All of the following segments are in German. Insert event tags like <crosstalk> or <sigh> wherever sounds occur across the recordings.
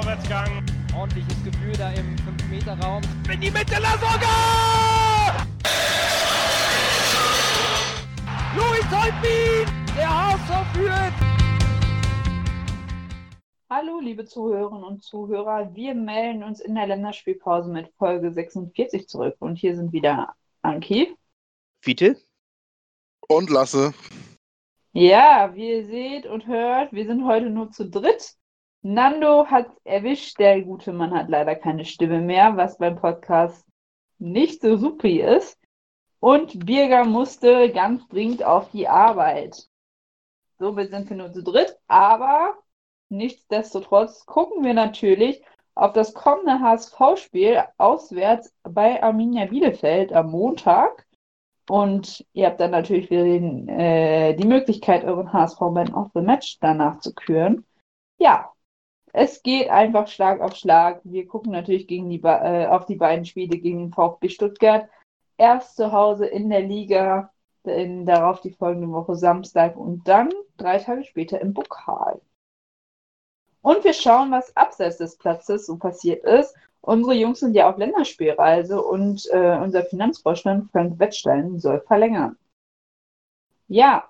Vorwärtsgang. Ordentliches Gefühl da im 5-Meter-Raum. In die Mitte, Lasogga! Louis Holtbein! Der HSV führt! Hallo, liebe Zuhörerinnen und Zuhörer. Wir melden uns in der Länderspielpause mit Folge 46 zurück. Und hier sind wieder Anki. Fiete? Und Lasse. Ja, wie ihr seht und hört, wir sind heute nur zu dritt. Nando hat erwischt, der gute Mann hat leider keine Stimme mehr, was beim Podcast nicht so supi ist. Und Birger musste ganz dringend auf die Arbeit. Somit sind wir nur zu dritt, aber nichtsdestotrotz gucken wir natürlich auf das kommende HSV-Spiel auswärts bei Arminia Bielefeld am Montag. Und ihr habt dann natürlich wieder den, äh, die Möglichkeit, euren HSV-Man of the Match danach zu küren. Ja, es geht einfach Schlag auf Schlag. Wir gucken natürlich gegen die, äh, auf die beiden Spiele gegen VfB Stuttgart. Erst zu Hause in der Liga, in, darauf die folgende Woche Samstag und dann drei Tage später im Pokal. Und wir schauen, was abseits des Platzes so passiert ist. Unsere Jungs sind ja auf Länderspielreise und äh, unser Finanzvorstand Frank Wettstein soll verlängern. Ja,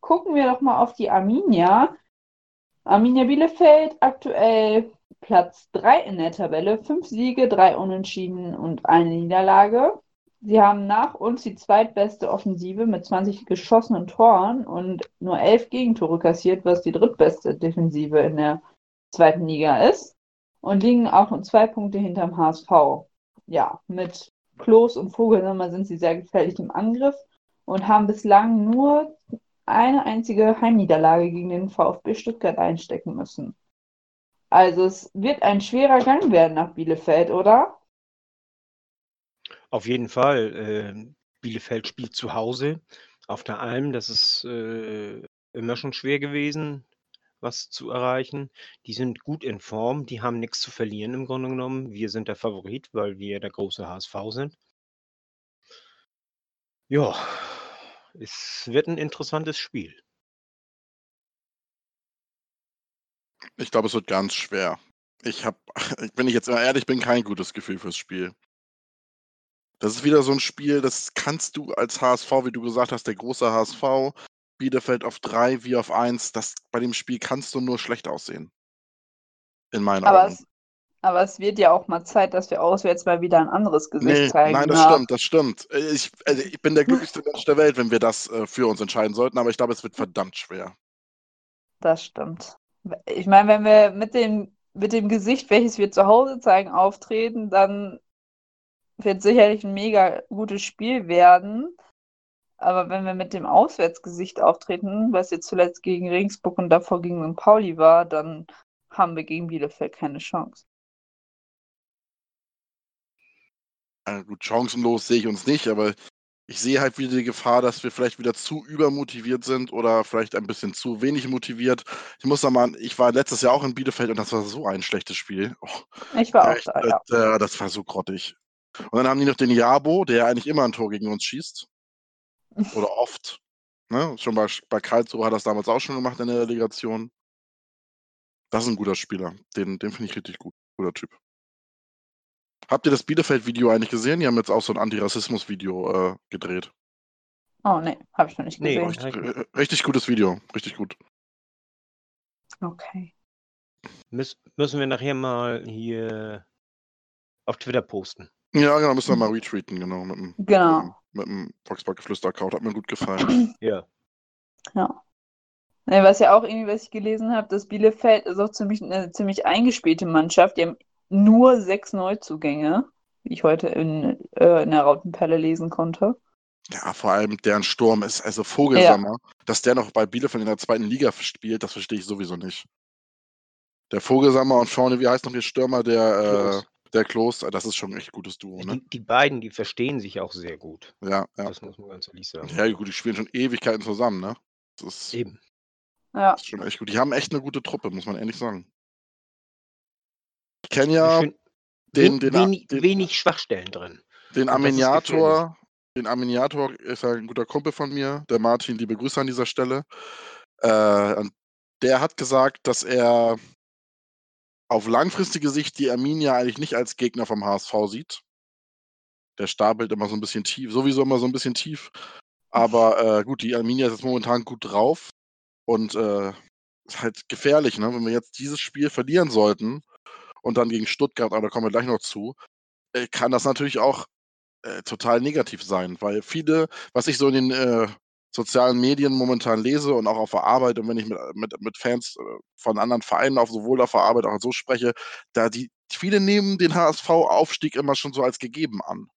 gucken wir doch mal auf die Arminia. Arminia Bielefeld aktuell Platz 3 in der Tabelle, fünf Siege, drei Unentschieden und eine Niederlage. Sie haben nach uns die zweitbeste Offensive mit 20 geschossenen Toren und nur elf Gegentore kassiert, was die drittbeste Defensive in der zweiten Liga ist. Und liegen auch nur zwei Punkte hinterm HSV. Ja, mit Klos und Vogelsammer sind sie sehr gefährlich im Angriff und haben bislang nur eine einzige Heimniederlage gegen den VfB Stuttgart einstecken müssen. Also es wird ein schwerer Gang werden nach Bielefeld, oder? Auf jeden Fall. Äh, Bielefeld spielt zu Hause auf der Alm. Das ist äh, immer schon schwer gewesen, was zu erreichen. Die sind gut in Form. Die haben nichts zu verlieren im Grunde genommen. Wir sind der Favorit, weil wir der große HSV sind. Ja, es wird ein interessantes Spiel. Ich glaube, es wird ganz schwer. Ich habe, <laughs> wenn ich jetzt mal ehrlich bin, kein gutes Gefühl fürs Spiel. Das ist wieder so ein Spiel, das kannst du als HSV, wie du gesagt hast, der große HSV, Bielefeld auf drei wie auf eins, das, bei dem Spiel kannst du nur schlecht aussehen. In meinen Aber Augen. Es, aber es wird ja auch mal Zeit, dass wir auswärts mal wieder ein anderes Gesicht Nee, zeigen. nein, das nach- stimmt, das stimmt. Ich, also ich bin der <laughs> glücklichste Mensch der Welt, wenn wir das äh, für uns entscheiden sollten, aber ich glaube, es wird verdammt schwer. Das stimmt. Ich meine, wenn wir mit dem, mit dem Gesicht, welches wir zu Hause zeigen, auftreten, dann wird sicherlich ein mega gutes Spiel werden. Aber wenn wir mit dem Auswärtsgesicht auftreten, was jetzt zuletzt gegen Regensburg und davor gegen St. Pauli war, dann haben wir gegen Bielefeld keine Chance. Äh, gut, chancenlos sehe ich uns nicht, aber ich sehe halt wieder die Gefahr, dass wir vielleicht wieder zu übermotiviert sind oder vielleicht ein bisschen zu wenig motiviert. Ich muss sagen, ich war letztes Jahr auch in Bielefeld und das war so ein schlechtes Spiel. Oh, Ich war auch da, ja. das, äh, das war so grottig. Und dann haben die noch den Jabo, der eigentlich immer ein Tor gegen uns schießt. Oder oft. Ne? Schon bei, bei Karlsruhe hat er das damals auch schon gemacht in der Relegation. Das ist ein guter Spieler. Den, den finde ich richtig gut. Guter Typ. Habt ihr das Bielefeld-Video eigentlich gesehen? Die haben jetzt auch so ein Antirassismus-Video äh, gedreht. Oh nee, habe ich noch nicht Nee, gesehen. ich nicht. Äh, Richtig gutes Video. Richtig gut. Okay. Müs müssen wir nachher mal hier auf Twitter posten. Ja, genau, müssen wir mal retweeten, genau. Mit dem, Genau. mit dem Foxpark Geflüster-Account. Hat mir gut gefallen. <clears throat> Ja. Ja. Nee, was ja auch irgendwie, was ich gelesen habe, dass Bielefeld ist auch ziemlich, eine ziemlich eingespielte Mannschaft. Die haben nur sechs Neuzugänge, wie ich heute in, äh, in der Rautenperle lesen konnte. Ja, vor allem deren Sturm ist, also Vogelsammer, dass der noch bei Bielefeld in der zweiten Liga spielt, das verstehe ich sowieso nicht. Der Vogelsammer und vorne, wie heißt noch ihr Stürmer, der, äh, der Klos, äh, das ist schon ein echt gutes Duo, ne? Die, die beiden, die verstehen sich auch sehr gut. Ja, ja. Das muss man ganz ehrlich sagen. Ja, gut, die spielen schon Ewigkeiten zusammen, ne? Das ist, Eben. Ja. ist schon echt gut. Die haben echt eine gute Truppe, muss man ehrlich sagen. Ich kenne ja Schön- den, den, wenig, den, wenig Schwachstellen drin. den ist Arminiator, den Arminiator ist ja ein guter Kumpel von mir, der Martin, liebe Grüße an dieser Stelle. Äh, der hat gesagt, dass er auf langfristige Sicht die Arminia eigentlich nicht als Gegner vom HSV sieht. Der stapelt immer so ein bisschen tief, sowieso immer so ein bisschen tief. Aber <laughs> äh, gut, die Arminia ist jetzt momentan gut drauf und äh, ist halt gefährlich, ne? Wenn wir jetzt dieses Spiel verlieren sollten und dann gegen Stuttgart, aber da kommen wir gleich noch zu, äh, kann das natürlich auch äh, total negativ sein, weil viele, was ich so in den äh, sozialen Medien momentan lese und auch auf der Arbeit und wenn ich mit, mit, mit Fans äh, von anderen Vereinen auf sowohl auf der Arbeit auch so spreche, da die viele nehmen den HSV-Aufstieg immer schon so als gegeben an.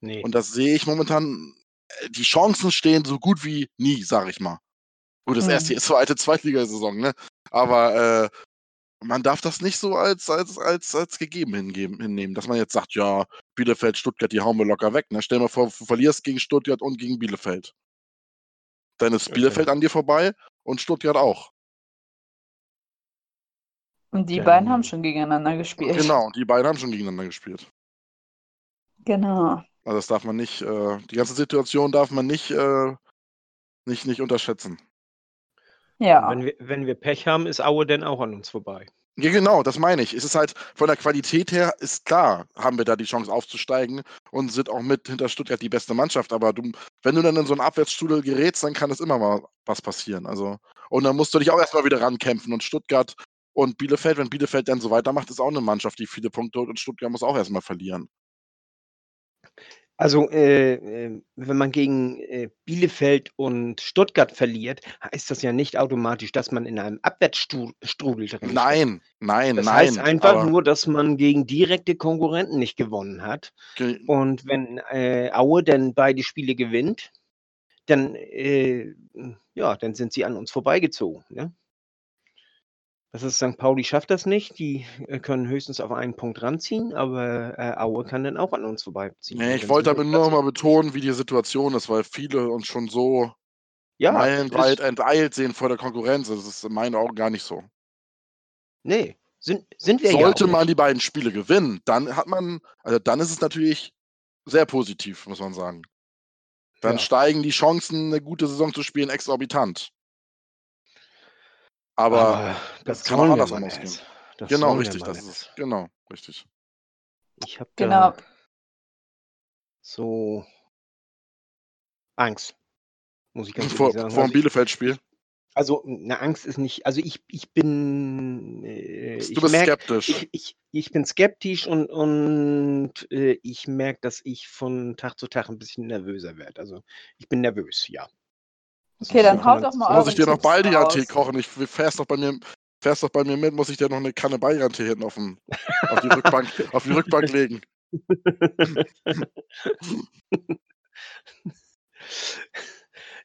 Nee. Und das sehe ich momentan, äh, die Chancen stehen so gut wie nie, sag ich mal. Gut, das Mhm. erste, zweite, Zweitligasaison, ne? Aber äh, man darf das nicht so als, als, als, als gegeben hingeben, hinnehmen, dass man jetzt sagt, ja, Bielefeld, Stuttgart, die hauen wir locker weg. Ne? Stell dir mal vor, du verlierst gegen Stuttgart und gegen Bielefeld. Dann ist Okay. Bielefeld an dir vorbei und Stuttgart auch. Und die Dann- beiden haben schon gegeneinander gespielt. Genau, die beiden haben schon gegeneinander gespielt. Genau. Also das darf man nicht, äh, die ganze Situation darf man nicht, äh, nicht, nicht unterschätzen. Ja. Wenn wir, wenn wir Pech haben, ist Aue denn auch an uns vorbei. Ja, genau, das meine ich. Es ist halt von der Qualität her, ist klar, haben wir da die Chance aufzusteigen und sind auch mit hinter Stuttgart die beste Mannschaft. Aber du, wenn du dann in so einen Abwärtsstrudel gerätst, dann kann es immer mal was passieren. Also, und dann musst du dich auch erstmal wieder rankämpfen. Und Stuttgart und Bielefeld, wenn Bielefeld dann so weitermacht, ist auch eine Mannschaft, die viele Punkte holt und Stuttgart muss auch erstmal verlieren. Also, äh, äh, wenn man gegen äh, Bielefeld und Stuttgart verliert, heißt das ja nicht automatisch, dass man in einem Abwärtsstrudel drin steckt. Nein, nein, Das nein. heißt einfach aber nur, dass man gegen direkte Konkurrenten nicht gewonnen hat. ge- Und wenn äh, Aue dann beide Spiele gewinnt, dann, äh, ja, dann sind sie an uns vorbeigezogen. Ne? Das ist St. Pauli schafft das nicht. Die äh, können höchstens auf einen Punkt ranziehen, aber äh, Aue kann dann auch an uns vorbeiziehen. Nee, ich wollte aber nur noch mal betonen, wie die Situation ist, weil viele uns schon so ja, meilenweit enteilt sehen vor der Konkurrenz. Das ist in meinen Augen gar nicht so. nee, sind, sind wir Sollte ja man die beiden Spiele gewinnen, dann hat man, also dann ist es natürlich sehr positiv, muss man sagen. Dann Ja. steigen die Chancen, eine gute Saison zu spielen, exorbitant. Aber, das kann auch sollen wir andersrum mal ausgehen. Das genau, richtig, das ist genau, richtig. Ich habe Genau. da so Angst, muss ich ganz Vor, ehrlich sagen. vor dem Bielefeld-Spiel. also eine Angst ist nicht, also ich, ich bin, äh, Du ich bist merke, skeptisch. ich, ich, ich bin skeptisch und, und äh, ich merke, dass ich von Tag zu Tag ein bisschen nervöser werde. Also ich bin nervös, ja. Das Okay, dann haut doch mal Muss eure ich dir noch Baldrian-Tee kochen? Ich fährst doch bei mir, fährst doch bei mir mit, muss ich dir noch eine Kanne Baldrian-Tee hinten auf, dem, auf die Rückbank, <laughs> auf die Rückbank legen.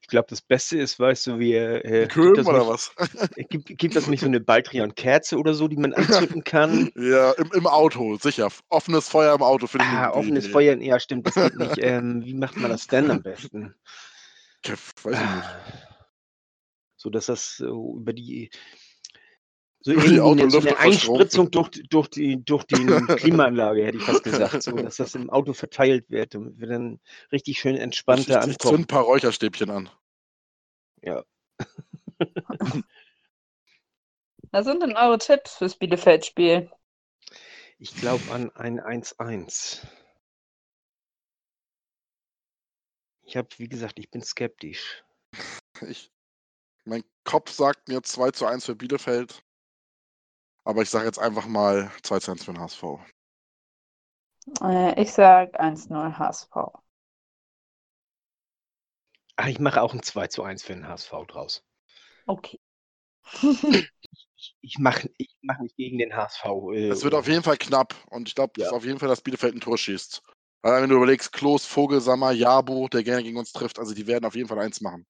Ich glaube, das Beste ist, weißt du, wie äh, Köben das oder nicht, was? äh, <laughs> gibt, gibt das nicht so eine Baldrian-Kerze oder so, die man anzünden kann? <laughs> Ja, im, im Auto, sicher. Offenes Feuer im Auto finde ich Ah, offenes Idee. Feuer, ja, stimmt, das geht nicht. Ähm, wie macht man das denn am besten? Ja, Weiß ich nicht. So dass das so über die so irgendwie eine, so eine Einspritzung durch, durch die durch die Klimaanlage, hätte ich fast gesagt, so dass das im Auto verteilt wird und wir dann richtig schön Ich, entspannt ich, da ich zünd ankommen. ein paar Räucherstäbchen an. Ja. <laughs> Was sind denn eure Tipps fürs Bielefeld-Spiel? Ich glaube an ein 1-1. Ich habe, wie gesagt, ich bin skeptisch. Ich, mein Kopf sagt mir 2 zu 1 für Bielefeld. Aber ich sage jetzt einfach mal 2 zu 1 für den HSV. Äh, ich sag 1-0 HSV. Ah, ich mache auch ein 2 zu 1 für den HSV draus. Okay. Ich, ich mache ich mach nicht gegen den HSV. Äh, Es wird auf jeden Fall knapp. Und ich glaube, Ja. auf jeden Fall, dass Bielefeld ein Tor schießt. Weil wenn du überlegst, Klos, Vogelsammer, Jabo, der gerne gegen uns trifft, also die werden auf jeden Fall eins machen.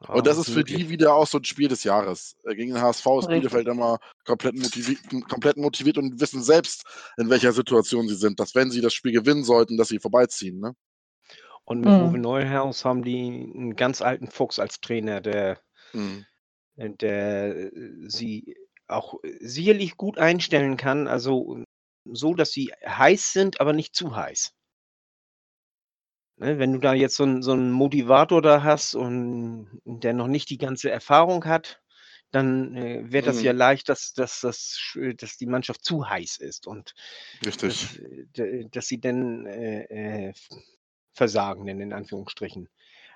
Ah, Und das ist für die wieder auch so ein Spiel des Jahres. Äh, Gegen den HSV ist. Bielefeld immer komplett motiviert, komplett motiviert und wissen selbst, in welcher Situation sie sind, dass wenn sie das Spiel gewinnen sollten, dass sie vorbeiziehen. Ne? Und mit Mhm. Uwe Neuhaus haben die einen ganz alten Fuchs als Trainer, der, Mhm. äh, der äh, sie auch sicherlich gut einstellen kann. Also so, dass sie heiß sind, aber nicht zu heiß. Ne, wenn du da jetzt so einen, so einen Motivator da hast und der noch nicht die ganze Erfahrung hat, dann äh, wäre das ja Mhm. leicht, dass, dass, dass, dass die Mannschaft zu heiß ist und Richtig. dass, dass sie dann äh, äh, versagen, denn in Anführungsstrichen.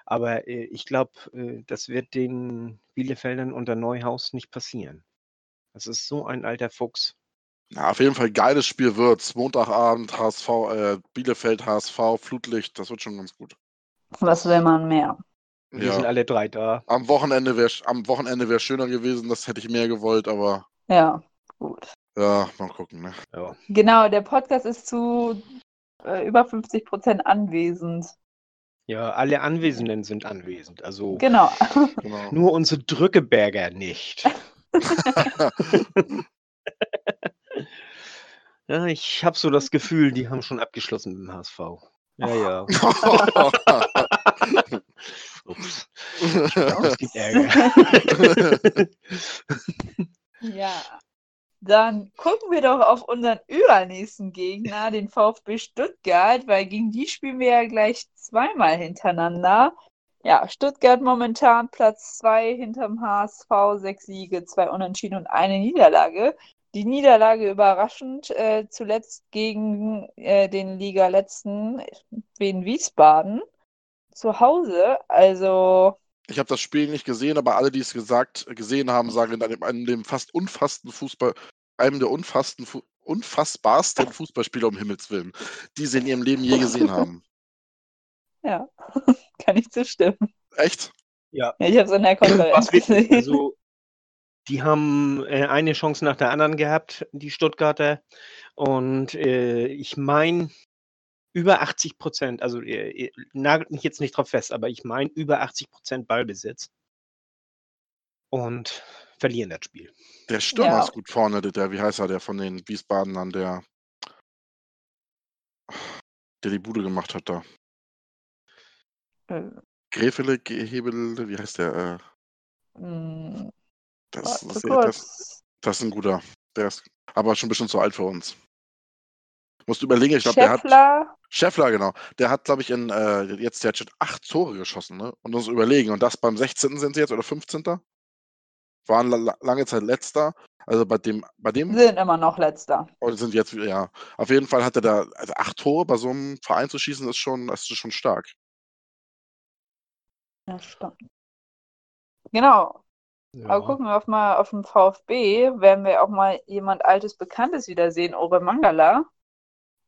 Aber äh, ich glaube, äh, das wird den Bielefeldern unter Neuhaus nicht passieren. Das ist so ein alter Fuchs. Ja, auf jeden Fall geiles Spiel wird's. Montagabend HSV, äh, Bielefeld HSV, Flutlicht, das wird schon ganz gut. Was will man mehr? Wir sind Ja. alle drei da. Am Wochenende wäre am Wochenende wäre schöner gewesen, das hätte ich mehr gewollt, aber Ja, gut. ja, mal gucken. Ne? Ja. Genau, der Podcast ist zu äh, über 50 Prozent anwesend. ja, alle Anwesenden sind anwesend. Also Genau. Genau. nur unsere Drückeberger nicht. <laughs> <laughs> <laughs> Ja, ich habe so das Gefühl, die haben schon abgeschlossen mit dem HSV. Ja, ja. <laughs> Ups. Es gibt <laughs> Ärger. Ja. Dann gucken wir doch auf unseren übernächsten Gegner, den VfB Stuttgart, weil gegen die spielen wir ja gleich zweimal hintereinander. Ja, Stuttgart momentan Platz 2 hinterm HSV, sechs Siege, zwei Unentschieden und eine Niederlage. Die Niederlage überraschend, äh, zuletzt gegen äh, den Liga-Letzten Wien Wiesbaden zu Hause. Also Ich habe das Spiel nicht gesehen, aber alle, die es gesagt, gesehen haben, sagen, in einem, einem dem fast unfasssten Fußball, einem der unfasssten, Fu- unfassbarsten Fußballspieler um Himmels Willen, die sie in ihrem Leben je gesehen haben. <laughs> Ja, <laughs> kann ich zustimmen. Echt? Ja, ich habe es in der Konferenz gesehen. also, die haben äh, eine Chance nach der anderen gehabt, die Stuttgarter. Und äh, ich meine, über 80 Prozent, also äh, äh, nagelt mich jetzt nicht drauf fest, aber ich meine über 80 Prozent Ballbesitz. Und verlieren das Spiel. Der Stürmer Ja. ist gut vorne, der, wie heißt er, der von den Wiesbadenern, der, der die Bude gemacht hat da. Äh, Gräfele, Gehebel, wie heißt der? Äh, mh, das, warte das, das, das ist ein guter. Der ist aber schon ein bisschen zu alt für uns. Musst du überlegen, ich glaube, der hat. Scheffler, genau. Der hat, glaube ich, in, äh, jetzt, der hat schon acht Tore geschossen, ne? Und uns überlegen. Und das beim 16. sind sie jetzt oder 15. Waren la la- lange Zeit letzter. Also bei dem, bei dem sind immer noch letzter. oder sind jetzt, ja. Auf jeden Fall hat er da, also acht Tore bei so einem Verein zu schießen, ist schon, das ist schon stark. Ja, stimmt. Genau. Ja. Aber gucken wir auf mal auf den VfB, werden wir auch mal jemand Altes Bekanntes wiedersehen, Ore Mangala.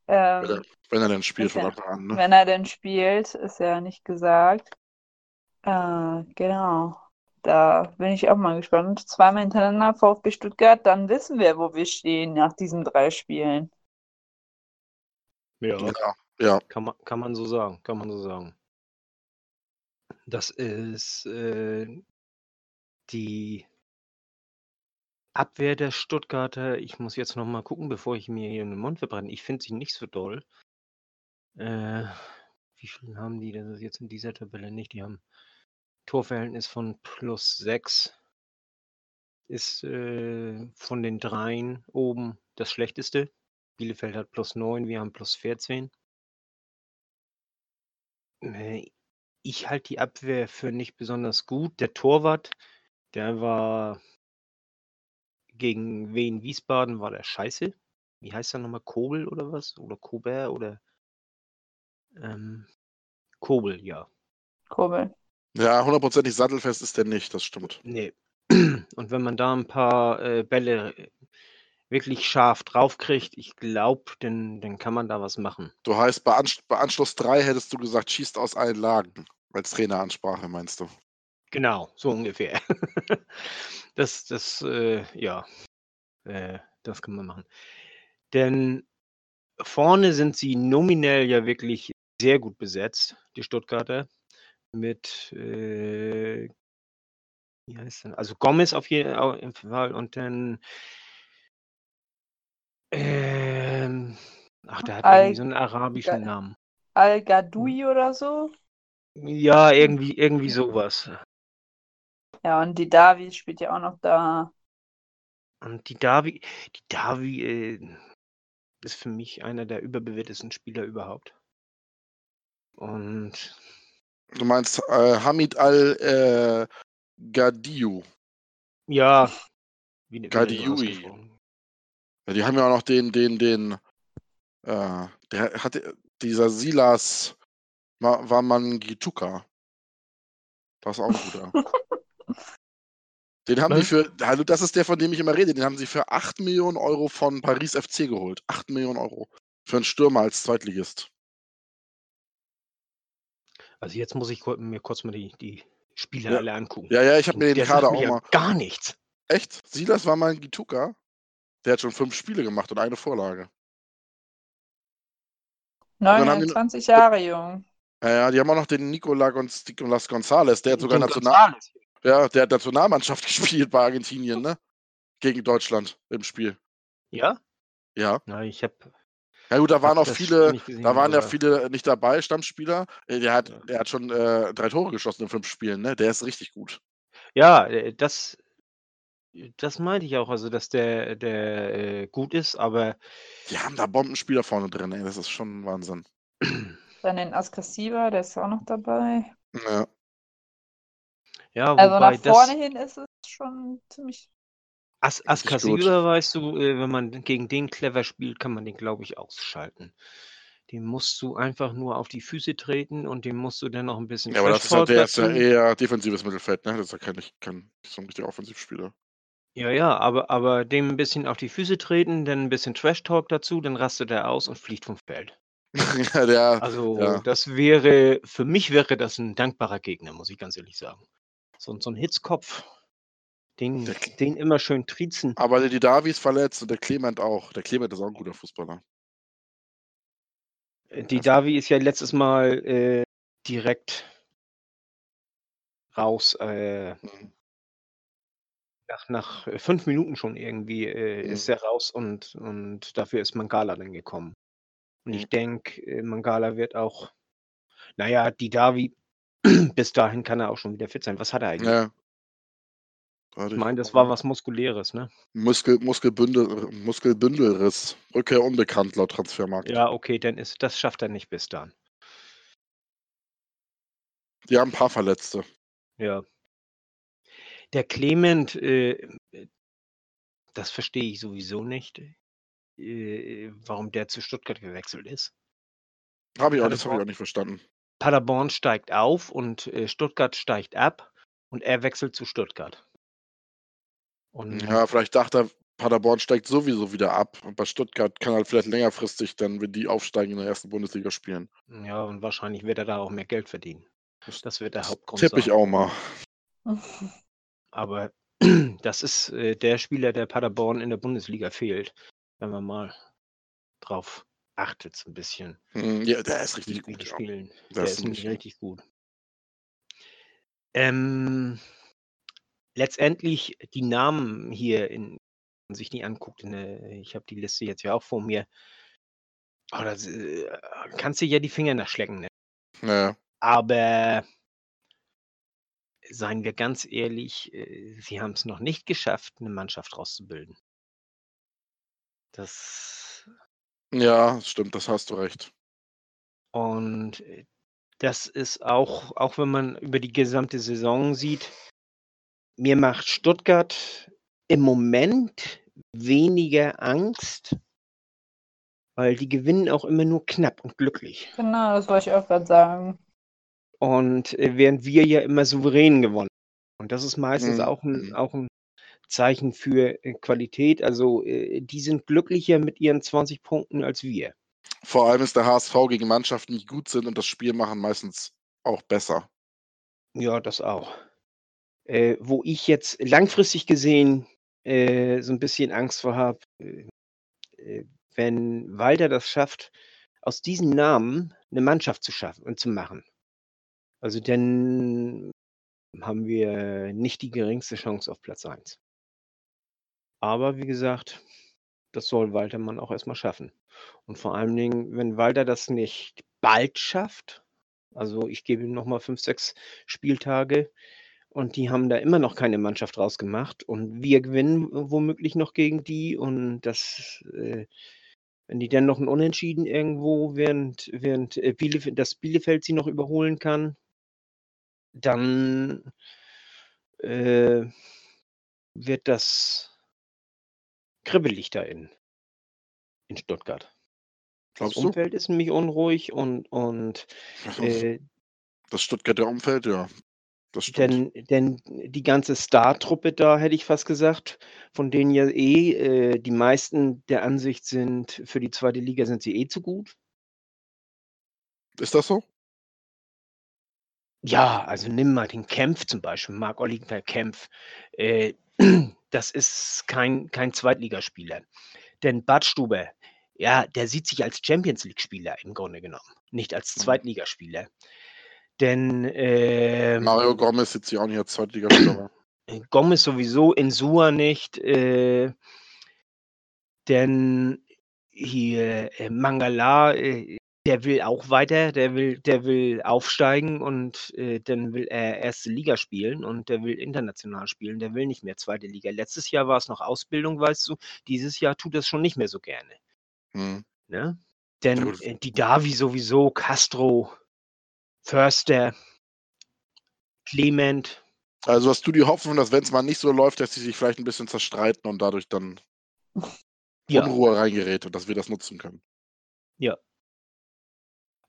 Ähm, Wenn er, wenn er denn spielt ist von ja- Anfang an, ne? Wenn er denn spielt, ist ja nicht gesagt. Äh, genau. Da bin ich auch mal gespannt. Zweimal hintereinander VfB Stuttgart, dann wissen wir, wo wir stehen nach diesen drei Spielen. ja. Ja, ja. Kann man, kann man so sagen, kann man so sagen. Das ist äh, die Abwehr der Stuttgarter. Ich muss jetzt noch mal gucken, bevor ich mir hier den Mund verbrenne. Ich finde sie nicht so doll. Äh, wie viel haben die? Das ist jetzt in dieser Tabelle nicht. Die haben Torverhältnis von plus 6. Ist äh, von den dreien oben das schlechteste. Bielefeld hat plus 9, wir haben plus 14. Äh, Ich halte die Abwehr für nicht besonders gut. Der Torwart, der war gegen Wien Wiesbaden, war der scheiße. Wie heißt der nochmal? Kobel oder was? Oder Kober oder ähm, Kobel, ja. Kobel. Ja, hundertprozentig sattelfest ist der nicht, das stimmt. Nee. <clears throat> Und wenn man da ein paar äh, Bälle äh, wirklich scharf draufkriegt, ich glaube, dann, dann kann man da was machen. Du heißt, bei, Ansch bei Anschluss 3 hättest du gesagt, schießt aus allen Lagen. Als Traineransprache, meinst du? Genau, so ungefähr. <laughs> das, das, äh, ja, äh, das kann man machen. Denn vorne sind sie nominell ja wirklich sehr gut besetzt, die Stuttgarter. Mit, äh, wie heißt denn? Also Gomez auf jeden Fall und dann, ähm, ach, der hat Al- irgendwie so einen arabischen Namen. Al-Gadoui oder so. Ja, irgendwie, irgendwie sowas. Ja, und die Davi spielt ja auch noch da. Und die Davi, die Davi äh, ist für mich einer der überbewertesten Spieler überhaupt. Und Du meinst äh, Hamid Al-Gadiou. Ja. Wie, wie denn Yui. ausgesprochen? Ja, die haben ja auch noch den, den, den, äh, der hatte, dieser Silas Ma- Wamangituka. Das ist auch ein guter. <laughs> Den haben die Was? für, hallo, das ist der, von dem ich immer rede, den haben sie für 8 Millionen Euro von Paris FC geholt. 8 Millionen Euro. Für einen Stürmer als Zweitligist. Also jetzt muss ich mir kurz mal die, die Spieler Ja. alle angucken. Ja, ja, ich habe mir den Der Kader auch mal. gar nichts. Echt? Silas Wamangituka? Der hat schon fünf Spiele gemacht und eine Vorlage. dann haben die- 29 Jahre jung. Ja, ja, die haben auch noch den Nicola Gonz Nicolas González, der hat sogar National. Ja, der hat Nationalmannschaft <laughs> gespielt bei Argentinien, ne? Gegen Deutschland im Spiel. Ja? Ja. Na, ich habe Ja gut, da waren hab auch viele, nicht gesehen, da waren ja aber- viele nicht dabei, Stammspieler. Äh, Der hat, Ja. der hat schon äh, drei Tore geschossen in fünf Spielen, ne? Der ist richtig gut. Ja, äh, das, das meinte ich auch, also dass der, der äh, gut ist, aber Die haben da Bombenspieler vorne drin, ey. Das ist schon Wahnsinn. <clears throat> Dann den Askasiba, der ist auch noch dabei. Ja. Ja, Also wobei nach vorne das hin ist es schon ziemlich. As Askasiba, weißt du, äh, wenn man gegen den clever spielt, kann man den, glaube ich, ausschalten. Den musst du einfach nur auf die Füße treten und dem musst du dann noch ein bisschen ja, aber das ist Trash-Talk der ist ja eher defensives Mittelfeld, ne? Das ist ja kein, kein, so ein richtiger Offensivspieler. Ja, ja, aber, aber dem ein bisschen auf die Füße treten, dann ein bisschen Trash-Talk dazu, dann rastet er aus und fliegt vom Feld. <laughs> ja, der, Also ja. das wäre, für mich wäre das ein dankbarer Gegner, muss ich ganz ehrlich sagen. So, so ein Hitzkopf, den, Der- den immer schön triezen. aber der die Davies verletzt und der Clement auch. Der Clement ist auch ein guter Fußballer. Äh, Die das- Davi ist ja letztes Mal äh, direkt raus, äh, Mhm. nach, nach äh, fünf Minuten schon irgendwie äh, Mhm. ist er raus und, und dafür ist Mangala dann gekommen. Und Mhm. ich denke, äh, Mangala wird auch, naja, die Davi, <clears throat> bis dahin kann er auch schon wieder fit sein. Was hat er eigentlich? Ja. Warte, Ich meine, das war was Muskuläres, ne? Muskel, Muskelbündel, Muskelbündelriss. Rückkehr unbekannt laut Transfermarkt. Ja, okay, dann ist, das schafft er nicht bis dann. Die haben ein paar Verletzte. Ja. Der Clement, äh, das verstehe ich sowieso nicht, äh, warum der zu Stuttgart gewechselt ist. Habe ich auch, das habe ich auch nicht verstanden. Paderborn steigt auf und äh, Stuttgart steigt ab und er wechselt zu Stuttgart. Und Ja, vielleicht dachte er, Paderborn steigt sowieso wieder ab und bei Stuttgart kann halt vielleicht längerfristig dann, wenn die aufsteigen, in der ersten Bundesliga spielen. ja, und wahrscheinlich wird er da auch mehr Geld verdienen. Das wird der Hauptgrund Tipp ich sein. auch mal. <laughs> Aber <clears throat> das ist äh, der Spieler, der Paderborn in der Bundesliga fehlt, wenn man mal drauf achtet, so ein bisschen. Hm, Ja, der ist richtig gut. spielen. Der ist nämlich richtig gut. Ähm, letztendlich die Namen hier, in, wenn man sich die anguckt, der, ich habe die Liste jetzt ja auch vor mir. Oh, das, äh, kannst du ja die Finger nachschlecken. Ne? Ja. Aber seien wir ganz ehrlich, äh, sie haben es noch nicht geschafft, eine Mannschaft rauszubilden. Das ja, stimmt, das hast du recht. Und äh, das ist auch, auch wenn man über die gesamte Saison sieht, mir macht Stuttgart im Moment weniger Angst, weil die gewinnen auch immer nur knapp und glücklich. Genau, das wollte ich auch gerade sagen. Und äh, während wir ja immer souverän gewonnen. Und das ist meistens Mhm, auch ein, auch ein Zeichen für äh, Qualität. Also äh, die sind glücklicher mit ihren 20 Punkten als wir. Vor allem ist der HSV gegen Mannschaften, die gut sind und das Spiel machen, meistens auch besser. Ja, das auch. Äh, wo ich jetzt langfristig gesehen äh, so ein bisschen Angst vor habe, äh, äh, wenn Walter das schafft, aus diesen Namen eine Mannschaft zu schaffen und zu machen. Also dann haben wir nicht die geringste Chance auf Platz 1. Aber wie gesagt, das soll Walter man auch erstmal schaffen. Und vor allen Dingen, wenn Walter das nicht bald schafft, also ich gebe ihm nochmal fünf, sechs Spieltage und die haben da immer noch keine Mannschaft rausgemacht und wir gewinnen womöglich noch gegen die und das, äh, wenn die dann noch ein Unentschieden irgendwo, während, während äh, Bielefeld, das Bielefeld sie noch überholen kann, dann äh, wird das kribbelig da in, in Stuttgart. Das Glaubst du? Umfeld ist nämlich unruhig und, und äh, Das Stuttgarter Umfeld, ja. Das stimmt. denn, denn die ganze Star-Truppe da, hätte ich fast gesagt, von denen ja eh äh, die meisten der Ansicht sind, für die zweite Liga sind sie eh zu gut. Ist das so? Ja, also nimm mal den Kempf zum Beispiel, Marc-Oliver Kempf. Äh, das ist kein, kein Zweitligaspieler. Denn Badstuber, ja, der sieht sich als Champions League-Spieler im Grunde genommen, nicht als Mhm. Zweitligaspieler. Denn äh, Mario Gomez sitzt ja auch nicht als Zweitligaspieler. <clears throat> Gomez sowieso, Insua nicht, äh, denn hier äh, Mangala, äh, der will auch weiter, der will, der will aufsteigen und äh, dann will er erste Liga spielen und der will international spielen, der will nicht mehr zweite Liga. Letztes Jahr war es noch Ausbildung, weißt du, dieses Jahr tut das schon nicht mehr so gerne. Hm. Ne? Ja, Denn äh, die Davi sowieso, Castro, Förster, Clement, Also hast du die Hoffnung, dass wenn es mal nicht so läuft, dass sie sich vielleicht ein bisschen zerstreiten und dadurch dann ja, Unruhe reingerät und dass wir das nutzen können.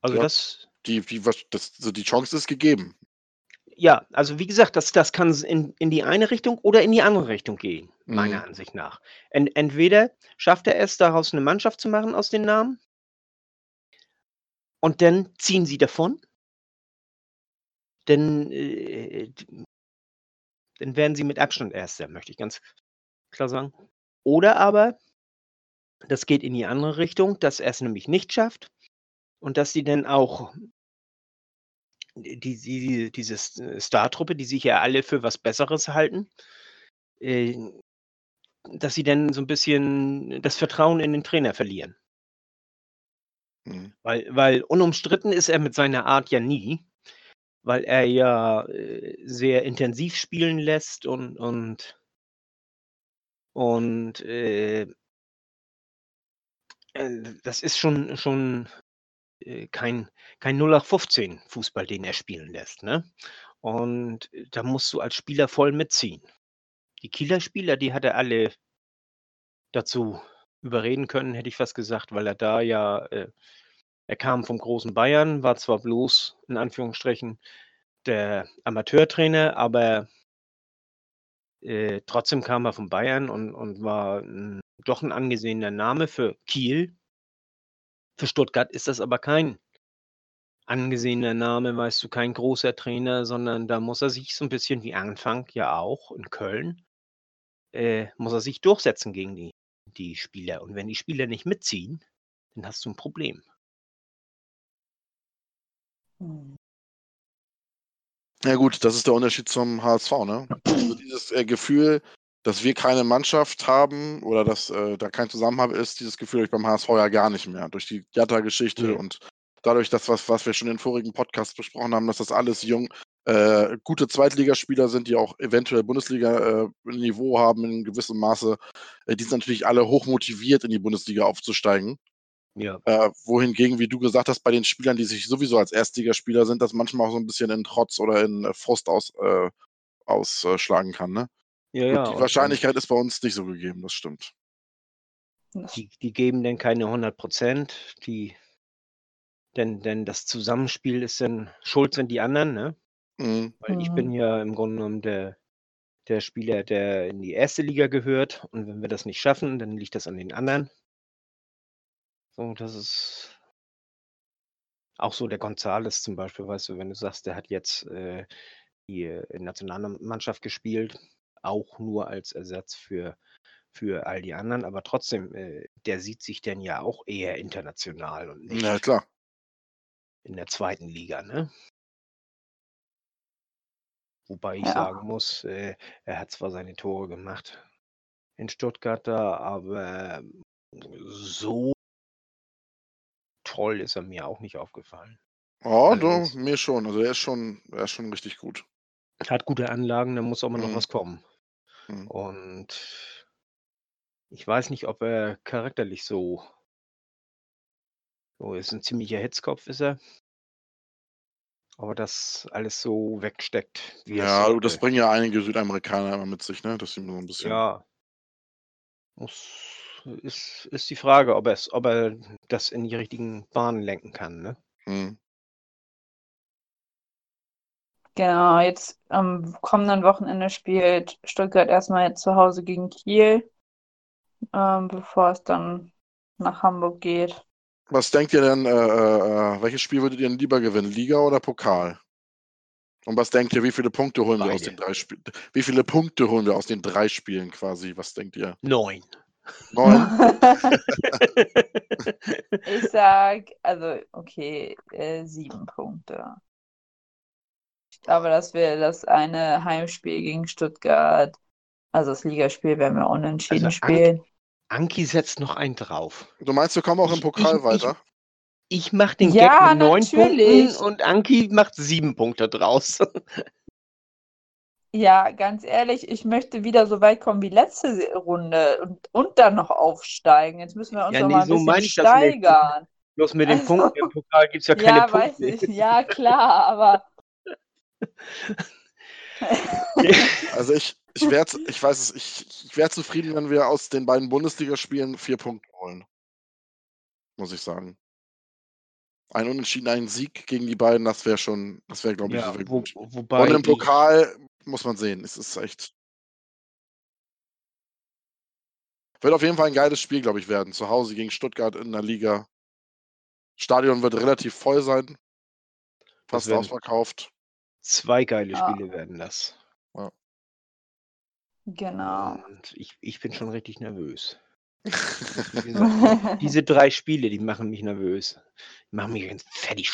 Also Ja. das Die, die, was- das, so die Chance ist gegeben. Ja, also wie gesagt, das, das kann in, in die eine Richtung oder in die andere Richtung gehen, meiner Mhm. Ansicht nach. Ent, entweder schafft er es, daraus eine Mannschaft zu machen aus den Namen und dann ziehen sie davon. Denn, äh, dann werden sie mit Abstand Erster, möchte ich ganz klar sagen. Oder aber, das geht in die andere Richtung, dass er es nämlich nicht schafft und dass sie dann auch die, die, diese äh, Star-Truppe, die sich ja alle für was Besseres halten, äh, dass sie dann so ein bisschen das Vertrauen in den Trainer verlieren. Mhm. Weil, weil unumstritten ist er mit seiner Art ja nie, weil er ja äh, sehr intensiv spielen lässt und, und, und äh, äh, das ist schon, schon kein, kein 0815 Fußball, den er spielen lässt. Ne? Und äh, da musst du als Spieler voll mitziehen. Die Kieler Spieler, die hat er alle dazu überreden können, hätte ich fast gesagt, weil er da ja, äh, er kam vom großen Bayern, war zwar bloß in Anführungsstrichen der Amateurtrainer, aber äh, trotzdem kam er von Bayern und, und war ein, doch ein angesehener Name für Kiel. Für Stuttgart ist das aber kein angesehener Name, weißt du, kein großer Trainer, sondern da muss er sich so ein bisschen wie Anfang ja auch in Köln, äh, muss er sich durchsetzen gegen die, die Spieler. Und wenn die Spieler nicht mitziehen, dann hast du ein Problem. Hm. Ja gut, das ist der Unterschied zum HSV, ne? Also dieses äh, Gefühl, dass wir keine Mannschaft haben oder dass äh, da kein Zusammenhalt ist, dieses Gefühl habe ich beim HSV ja gar nicht mehr. Durch die Jatta-Geschichte Nee. und dadurch, dass was, was wir schon in vorigen Podcasts besprochen haben, dass das alles jung, äh, gute Zweitligaspieler sind, die auch eventuell Bundesliga-Niveau haben in gewissem Maße, äh, die sind natürlich alle hochmotiviert, in die Bundesliga aufzusteigen. Ja. Äh, wohingegen, wie du gesagt hast, bei den Spielern, die sich sowieso als Erstligaspieler sind, das manchmal auch so ein bisschen in Trotz oder in äh, Frust aus, äh, ausschlagen kann. Ne? Ja, Gut, ja. die Wahrscheinlichkeit ist bei uns nicht so gegeben, das stimmt. Die, die geben dann keine 100 Prozent. Die, denn, denn das Zusammenspiel ist dann schuld sind die anderen, ne? Mhm. Weil ich Mhm. bin ja im Grunde genommen der, der Spieler, der in die erste Liga gehört. Und wenn wir das nicht schaffen, dann liegt das an den anderen. So, das ist auch so der Gonzales zum Beispiel, weißt du, wenn du sagst, der hat jetzt äh, die Nationalmannschaft gespielt, auch nur als Ersatz für, für all die anderen, aber trotzdem, äh, der sieht sich denn ja auch eher international und nicht Ja, klar. in der zweiten Liga, ne? Wobei ich Ja. sagen muss, äh, er hat zwar seine Tore gemacht in Stuttgart da, aber so toll ist er mir auch nicht aufgefallen. Oh, du, Allerdings. mir schon. Also er ist schon, er ist schon richtig gut. Hat gute Anlagen, da muss auch mal noch Mhm. was kommen. Mhm. Und ich weiß nicht, ob er charakterlich so, so ist. Ein ziemlicher Hitzkopf ist er. ob er das alles so wegsteckt, wie es Ja, du, das sollte. bringen ja einige Südamerikaner immer mit sich, ne? Dass sie so ein bisschen. Ja. Muss, ist, ist die Frage, ob, er's, ob er das in die richtigen Bahnen lenken kann. Ne? Hm. Genau, jetzt am kommenden Wochenende spielt Stuttgart erstmal zu Hause gegen Kiel, ähm, bevor es dann nach Hamburg geht. Was denkt ihr denn, äh, äh, welches Spiel würdet ihr denn lieber gewinnen? Liga oder Pokal? Und was denkt ihr, wie viele Punkte holen wir aus Beide. den drei Spielen? Wie viele Punkte holen wir aus den drei Spielen quasi? Was denkt ihr? Neun. Neun? <laughs> <laughs> Ich sag, also, okay, äh, sieben Punkte. Ich glaube, dass wir das eine Heimspiel gegen Stuttgart, also das Ligaspiel, werden wir unentschieden Also, spielen. Anki setzt noch einen drauf. Du meinst, wir kommen auch im Ich- Pokal ich- weiter? Ich mache den Ja, Gag mit neun natürlich. Punkten und Anki macht sieben Punkte draus. Ja, ganz ehrlich, ich möchte wieder so weit kommen wie letzte Runde und, und dann noch aufsteigen. Jetzt müssen wir uns Ja, noch nee, mal ein so bisschen ich steigern. Bloß mit den Also- Punkten im Pokal gibt es <laughs> ja keine Ja, Punkte. weiß ich. Ja, klar, aber <laughs> Also ich, ich wäre, ich weiß es, ich, ich wäre zufrieden, wenn wir aus den beiden Bundesligaspielen vier Punkte holen. Muss ich sagen. Ein Unentschieden, ein Sieg gegen die beiden, das wäre schon, das wäre, glaube ich, Ja, sehr wo, gut. wobei Und im Pokal muss man sehen, es ist echt. Wird auf jeden Fall ein geiles Spiel, glaube ich, werden. Zu Hause gegen Stuttgart in der Liga. Stadion wird relativ voll sein. Fast ausverkauft. Zwei geile Ja. Spiele werden das. genau. Und ich, ich bin schon richtig nervös. <laughs> Gesagt, diese drei Spiele, die machen mich nervös. Die machen mich ganz fertig.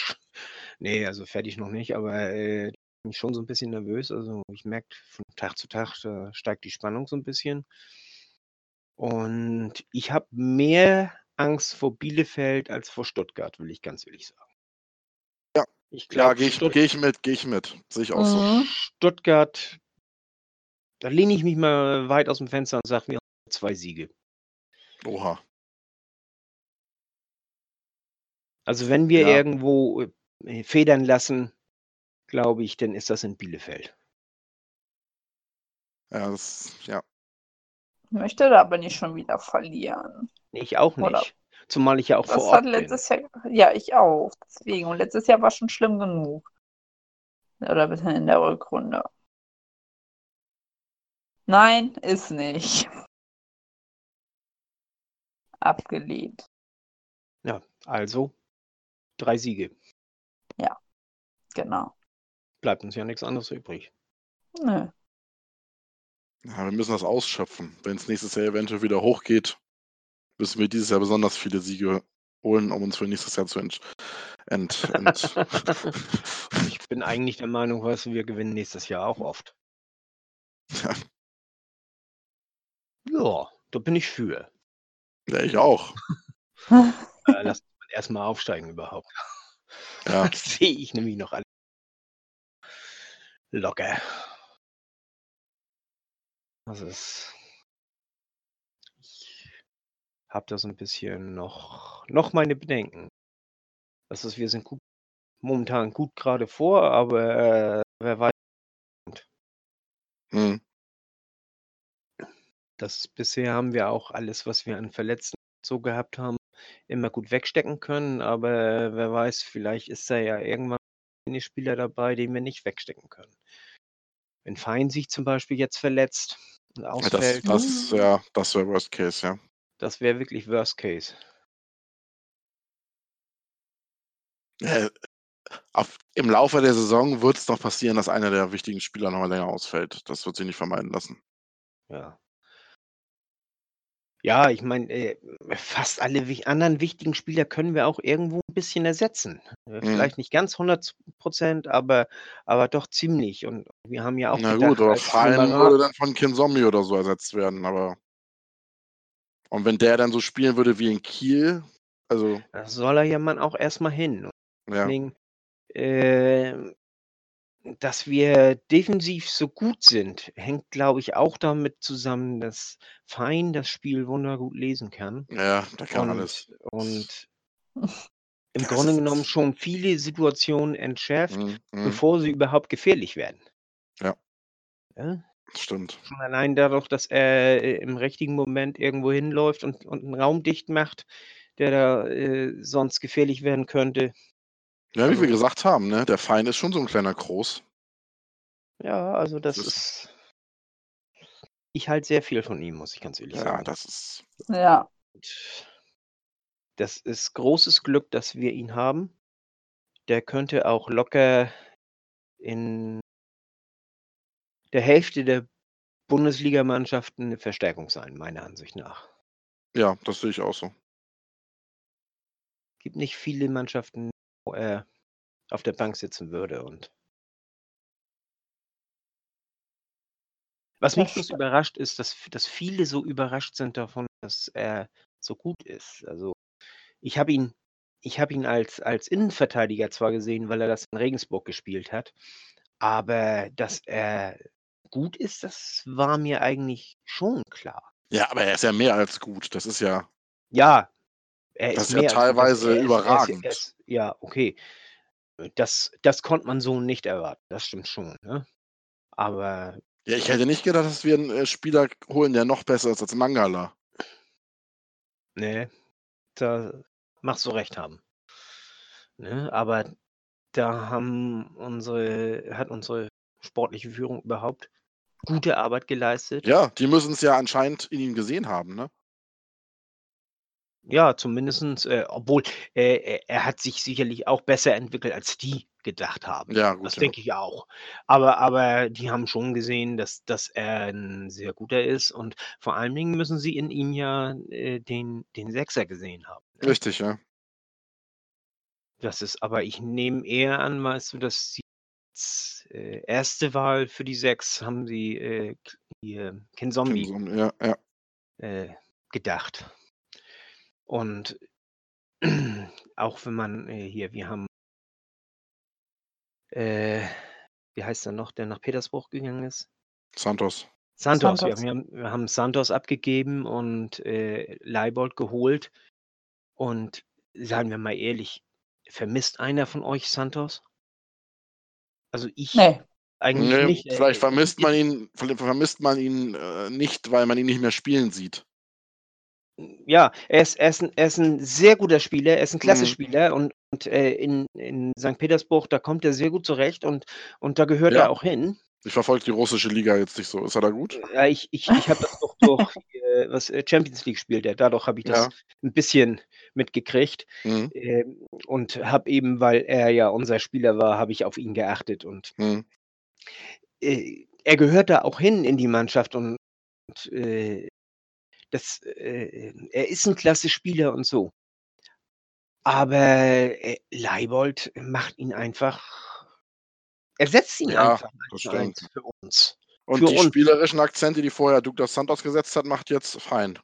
Nee, also fertig noch nicht, aber äh, mich schon so ein bisschen nervös. Also ich merke von Tag zu Tag, da steigt die Spannung so ein bisschen. Und ich habe mehr Angst vor Bielefeld als vor Stuttgart, will ich ganz ehrlich sagen. Ja. Ich ja, glaube, gehe ich, Stutt geh ich mit, gehe ich mit. Sehe ich auch so. Mhm. Stuttgart, da lehne ich mich mal weit aus dem Fenster und sage mir zwei Siege. Oha. Also wenn wir Ja. irgendwo äh, federn lassen, glaube ich, dann ist das in Bielefeld. Ja, das, ja. Möchte da aber nicht schon wieder verlieren. Ich auch Oder- nicht. Zumal ich ja auch Das vor hat Ort bin. letztes Jahr, ja, ich auch. Deswegen. Und letztes Jahr war schon schlimm genug. Oder bitte in der Rückrunde. Nein, ist nicht. <laughs> Abgelehnt. Ja, also drei Siege. Genau. Bleibt uns ja nichts anderes übrig. Nö. ja, wir müssen das ausschöpfen. Wenn es nächstes Jahr eventuell wieder hochgeht, müssen wir dieses Jahr besonders viele Siege holen, um uns für nächstes Jahr zu ent, ent, ent <laughs> Ich bin eigentlich der Meinung, weißt du, wir gewinnen nächstes Jahr auch oft. Ja. Ja, da bin ich für. Ja, ich auch. <laughs> Äh, lass uns erstmal aufsteigen überhaupt. Ja. <laughs> Das sehe ich nämlich noch alle. Locker. Das ist. Habe da so ein bisschen noch, noch meine Bedenken. Das ist, wir sind gut, momentan gut gerade vor, aber äh, wer weiß. Hm. Das bisher haben wir auch alles, was wir an Verletzten so gehabt haben, immer gut wegstecken können, aber wer weiß, vielleicht ist da ja irgendwann ein Spieler dabei, den wir nicht wegstecken können. Wenn Fein sich zum Beispiel jetzt verletzt und Ja, Das, ausfällt, das, ja, das wäre Worst Case, ja. Das wäre wirklich Worst Case. Äh, auf, Im Laufe der Saison wird es noch passieren, dass einer der wichtigen Spieler noch mal länger ausfällt. Das wird sich nicht vermeiden lassen. Ja. Ja, ich meine, äh, fast alle anderen wichtigen Spieler können wir auch irgendwo ein bisschen ersetzen. Äh, Mhm. Vielleicht nicht ganz 100 Prozent, aber, aber doch ziemlich. Und wir haben ja auch Na gedacht, gut, aber Nummer- würde dann von Kinzombie oder so ersetzt werden, aber. Und wenn der dann so spielen würde wie in Kiel, also, Da soll er ja man auch erstmal hin. Ja. Deswegen, äh, dass wir defensiv so gut sind, hängt, glaube ich, auch damit zusammen, dass Fein das Spiel wundergut lesen kann. Ja, der kann und, alles. Und <laughs> im Ja, Grunde das genommen schon viele Situationen entschärft, Mhm, mhm, bevor sie überhaupt gefährlich werden. Ja. Ja? Stimmt. Schon allein dadurch, dass er äh, im richtigen Moment irgendwo hinläuft und, und einen Raum dicht macht, der da äh, sonst gefährlich werden könnte. Ja, wie wir Also- gesagt haben, ne? Der Feind ist schon so ein kleiner Groß. Ja, also das Das ist. Ich halte sehr viel von ihm, muss ich ganz ehrlich Ja, sagen. das ist. Ja. Das ist großes Glück, dass wir ihn haben. Der könnte auch locker in der Hälfte der Bundesligamannschaften eine Verstärkung sein, meiner Ansicht nach. Ja, das sehe ich auch so. gibt nicht viele Mannschaften, wo er auf der Bank sitzen würde. Und was mich bloß überrascht ist, dass, dass viele so überrascht sind davon, dass er so gut ist. Also ich habe ihn, ich habe ihn als, als Innenverteidiger zwar gesehen, weil er das in Regensburg gespielt hat, aber dass er gut ist, das war mir eigentlich schon klar. Ja, aber er ist ja mehr als gut. Das ist ja. Ja, er Das ist ist ja mehr als teilweise Er ist- er ist- überragend. Er ist, ja, okay. Das, das konnte man so nicht erwarten. Das stimmt schon. Ne? Aber Ja, ich hätte nicht gedacht, dass wir einen äh, Spieler holen, der noch besser ist als Mangala. ne, da machst du recht haben. Ne? Aber da haben unsere, hat unsere sportliche Führung überhaupt gute Arbeit geleistet. Ja, die müssen es ja anscheinend in ihm gesehen haben, ne? Ja, zumindestens, äh, obwohl äh, er, hat sich sicherlich auch besser entwickelt, als die gedacht haben. Ja, gut. Das ja. denke ich auch. Aber, aber die haben schon gesehen, dass, dass er ein sehr guter ist und vor allen Dingen müssen sie in ihm ja äh, den, den Sechser gesehen haben. ne? Richtig, ja. Das ist, aber ich nehme eher an, weißt du, dass sie als äh, erste Wahl für die Sechs haben sie äh, hier Ken Zombie Ja, ja. äh, gedacht. Und <clears throat> auch wenn man äh, hier, wir haben, äh, wie heißt er noch, der nach Petersburg gegangen ist? Santos. Santos, Santos. Ja, wir, haben, wir haben Santos abgegeben und äh, Leibold geholt. Und sagen wir mal ehrlich, vermisst einer von euch Santos? Also ich Nee. eigentlich Nee, nicht. äh, vielleicht vermisst man ihn, vermisst man ihn äh, nicht, weil man ihn nicht mehr spielen sieht. Ja, er ist, er, ist ein, er ist ein sehr guter Spieler, er ist ein klasse Mhm. Spieler und, und äh, in, in St. Petersburg, da kommt er sehr gut zurecht und, und da gehört Ja. er auch hin. Ich verfolge die russische Liga jetzt nicht so. Ist er da gut? Ja, ich ich, ich habe das doch <laughs> durch äh, was äh, Champions League spielt er, dadurch habe ich das Ja. ein bisschen mitgekriegt Mhm. ähm, und habe eben, weil er ja unser Spieler war, habe ich auf ihn geachtet und Mhm. äh, er gehört da auch hin in die Mannschaft und, und äh, das, er ist ein klasse Spieler und so. Aber Leibold macht ihn einfach, ersetzt ihn Ja, einfach das eins für uns. Und Für die uns. spielerischen Akzente, die vorher Douglas Santos gesetzt hat, macht jetzt fein.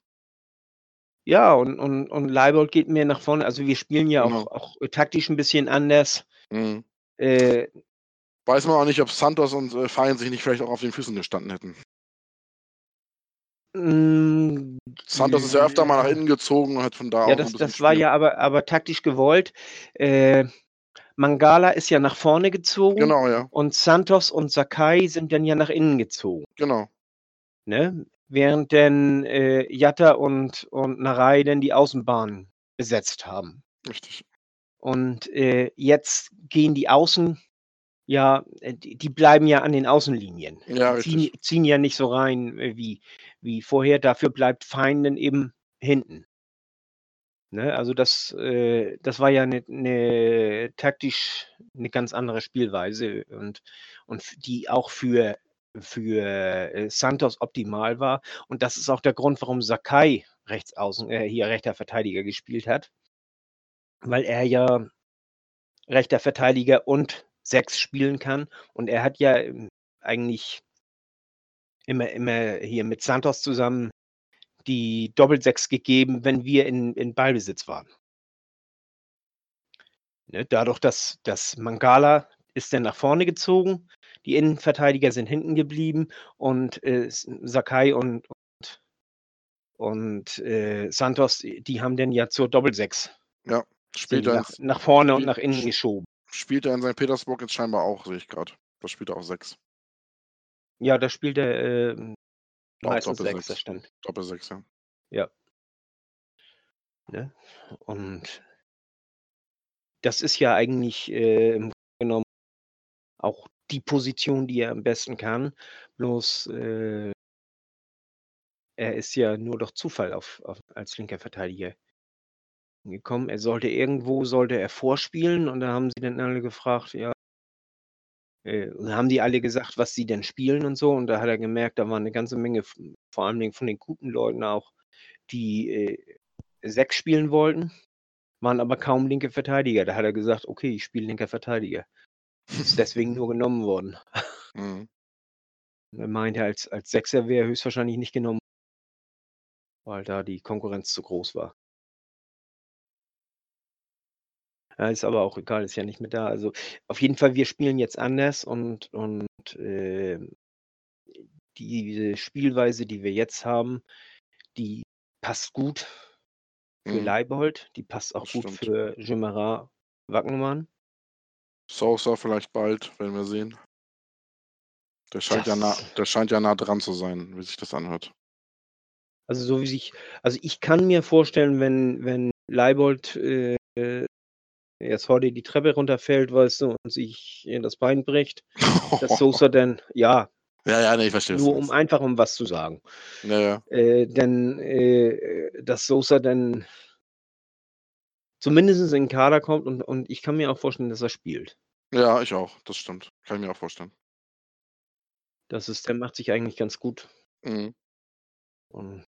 Ja, und, und, und Leibold geht mehr nach vorne. Also wir spielen ja Genau. auch, auch taktisch ein bisschen anders. Mhm. Äh, Weiß man auch nicht, ob Santos und äh, Fein sich nicht vielleicht auch auf den Füßen gestanden hätten. mh, Santos ist ja öfter mal nach innen gezogen und hat von da Ja, auch das, ein bisschen das war Spiel. ja aber, aber taktisch gewollt. Äh, Mangala ist ja nach vorne gezogen Genau, ja. und Santos und Sakai sind dann ja nach innen gezogen. Genau. Ne? Während denn äh, Jatta und, und Narei dann die Außenbahn besetzt haben. Richtig. Und äh, jetzt gehen die Außen, ja, äh, die, die bleiben ja an den Außenlinien. Ja, die ziehen, richtig. ziehen ja nicht so rein äh, wie, wie vorher. Dafür bleibt Feinden eben hinten. Ne? Also das, äh, das war ja eine ne, taktisch eine ganz andere Spielweise und, und die auch für, für äh, Santos optimal war. Und das ist auch der Grund, warum Sakai rechts außen, äh, hier rechter Verteidiger gespielt hat. Weil er ja rechter Verteidiger und sechs spielen kann. Und er hat ja ähm, eigentlich immer, immer hier mit Santos zusammen die Doppelsechs gegeben, wenn wir in, in Ballbesitz waren. Ne, dadurch, dass, dass Mangala ist dann nach vorne gezogen, die Innenverteidiger sind hinten geblieben und äh, Sakai und, und, und äh, Santos, die haben dann ja zur Doppelsechs Ja. Spielt sind er, nach, nach vorne und nach innen geschoben. spielt er in St. Petersburg jetzt scheinbar auch, sehe ich gerade. Da spielt er auch sechs. Ja, da spielt er äh, meistens Doppel sechs, das stimmt. Doppel sechs, ja. Ne? Und das ist ja eigentlich äh, im Grunde genommen auch die Position, die er am besten kann. Bloß äh, er ist ja nur durch Zufall auf, auf, als linker Verteidiger gekommen. Er sollte irgendwo, sollte er vorspielen und da haben sie dann alle gefragt, ja, äh, und da haben die alle gesagt, was sie denn spielen und so. Und da hat er gemerkt, da war eine ganze Menge, vor allen Dingen von den guten Leuten auch, die äh, sechs spielen wollten, waren aber kaum linke Verteidiger. Da hat er gesagt, okay, ich spiele linker Verteidiger. Ist deswegen nur genommen worden. Mhm. Er meinte, als, als Sechser wäre er höchstwahrscheinlich nicht genommen, weil da die Konkurrenz zu groß war. Ja, ist aber auch egal, ist ja nicht mehr da. Also auf jeden Fall, wir spielen jetzt anders und, und äh, diese Spielweise, die wir jetzt haben, die passt gut für Mhm. Leibold, die passt auch Das gut stimmt. für Jemara Wagnumann. Sosa vielleicht bald, werden wir sehen. Der scheint, ja nah, der scheint ja nah dran zu sein, wie sich das anhört. Also so wie sich, also ich kann mir vorstellen, wenn, wenn Leibold äh, jetzt heute die Treppe runterfällt, weißt du, und sich äh, das Bein bricht, dass <laughs> Sosa dann, ja, ja, ja, nee, ich verstehe. nur um einfach um was zu sagen, Ja, ja. äh, denn äh, dass Sosa dann zumindest in den Kader kommt und, und ich kann mir auch vorstellen, dass er spielt. ja, ich auch. Das stimmt. Kann ich mir auch vorstellen. Das ist, der macht sich eigentlich ganz gut. Mhm. Und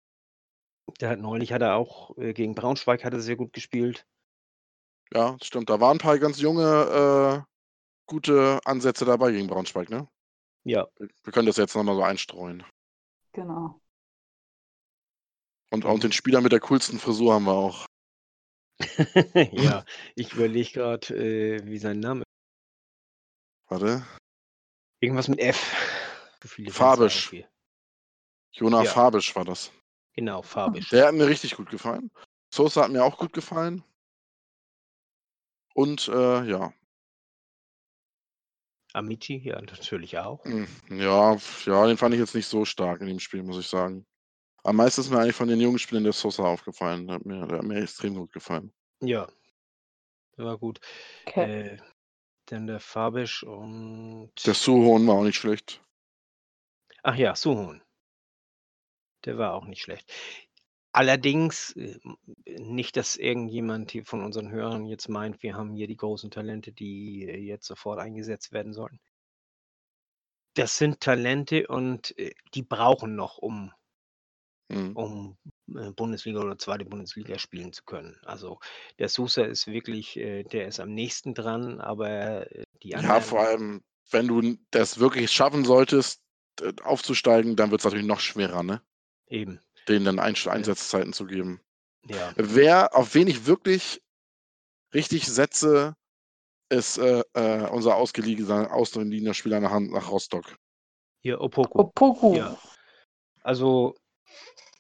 der hat neulich hat er auch äh, gegen Braunschweig hat er sehr gut gespielt. Ja, stimmt. Da waren ein paar ganz junge, äh, gute Ansätze dabei gegen Braunschweig, ne? Ja, Wir können das jetzt nochmal so einstreuen. Genau. Und auch den Spieler mit der coolsten Frisur haben wir auch. <laughs> ja, <laughs> ich überlege gerade, äh, wie sein Name Warte. Irgendwas mit F. Fabisch. Hier. Jonah Ja. Fabisch war das. Genau, Fabisch. Der hat mir richtig gut gefallen. Sosa hat mir auch gut gefallen. Und äh, ja, Amici, ja, natürlich auch. mm, ja, ja, den fand ich jetzt nicht so stark in dem Spiel, muss ich sagen. Am meisten ist mir eigentlich von den jungen Spielern der Sosa aufgefallen. Der hat mir, der hat mir extrem gut gefallen. Ja, der war gut. Okay. Äh, dann der Fabisch und. Der Suhon war auch nicht schlecht. Ach ja, Suhun. Der war auch nicht schlecht. Allerdings, äh, nicht, dass irgendjemand hier von unseren Hörern jetzt meint, wir haben hier die großen Talente, die äh, jetzt sofort eingesetzt werden sollten. Das sind Talente und äh, die brauchen noch, um Mhm. um Bundesliga oder zweite Bundesliga spielen zu können. Also der Sousa ist wirklich, der ist am nächsten dran, aber die Ja, anderen, vor allem, wenn du das wirklich schaffen solltest, aufzusteigen, dann wird es natürlich noch schwerer, ne? eben, Denen dann Einsch- Einsatzzeiten zu geben. ja, Wer, auf wen ich wirklich richtig setze, ist äh, äh, unser ausgeliegener, ausgeliegener Spieler nach, nach Rostock. hier Opoku. Opoku. Ja. Also